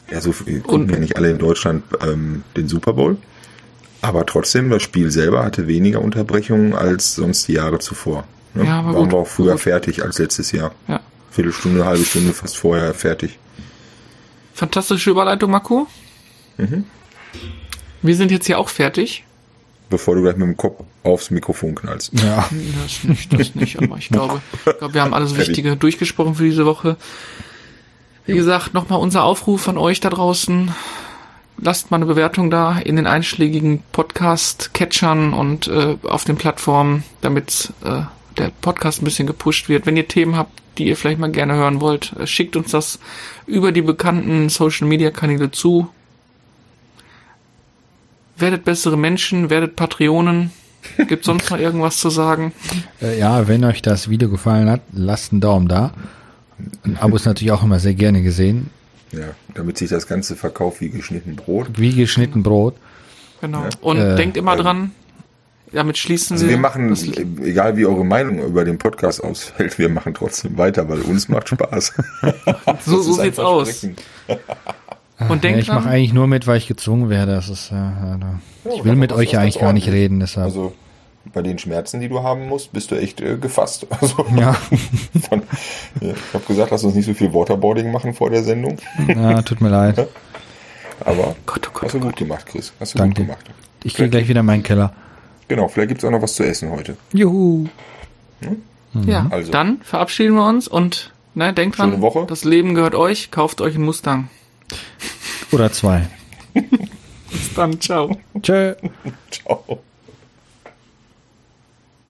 Ja, so viel- Und- gucken ja nicht alle in Deutschland ähm, den Super Bowl. Aber trotzdem, das Spiel selber hatte weniger Unterbrechungen als sonst die Jahre zuvor. Ne? Ja, aber Waren gut. wir auch früher Gut. fertig als letztes Jahr. Ja. Viertelstunde, halbe Stunde fast vorher fertig. Fantastische Überleitung, Marco. Mhm. Wir sind jetzt hier auch fertig. Bevor du gleich mit dem Kopf aufs Mikrofon knallst. Ja. Das nicht, das nicht, aber ich glaube, ich glaube, wir haben alles. Wichtige durchgesprochen für diese Woche. Wie gesagt, nochmal unser Aufruf an euch da draußen. Lasst mal eine Bewertung da in den einschlägigen Podcast-Catchern und äh, auf den Plattformen, damit äh, der Podcast ein bisschen gepusht wird. Wenn ihr Themen habt, die ihr vielleicht mal gerne hören wollt, äh, schickt uns das über die bekannten Social-Media-Kanäle zu. Werdet bessere Menschen, werdet Patreonen. Gibt sonst noch irgendwas zu sagen? Äh, ja, wenn euch das Video gefallen hat, lasst einen Daumen da. Ein Abo ist natürlich auch immer sehr gerne gesehen. Ja, damit sich das Ganze verkauft wie geschnitten Brot. Wie geschnitten Brot. Genau. Und Äh, denkt immer dran, damit schließen Also wir. wir machen, das- egal wie eure Meinung über den Podcast ausfällt, wir machen trotzdem weiter, weil uns macht Spaß. so so sieht's aus. Und Ja, denkt ich mache eigentlich nur mit, weil ich gezwungen werde. Das ist, äh, ja, da- ich will mit euch ja eigentlich gar nicht reden, deshalb. Also bei den Schmerzen, die du haben musst, bist du echt äh, gefasst. Also, ja, von, ja, ich habe gesagt, lass uns nicht so viel Waterboarding machen vor der Sendung. ja, tut mir leid. Aber Gott, oh Gott, hast du oh gut Gott. gemacht, Chris. Hast du Danke. gut gemacht. Ich gehe gleich wieder in meinen Keller. Genau, vielleicht gibt's auch noch was zu essen heute. Juhu. Ja, Also. dann verabschieden wir uns und ne, denkt dran, Woche. das Leben gehört euch, kauft euch einen Mustang. Oder zwei. Bis dann, ciao. Tschö. Ciao.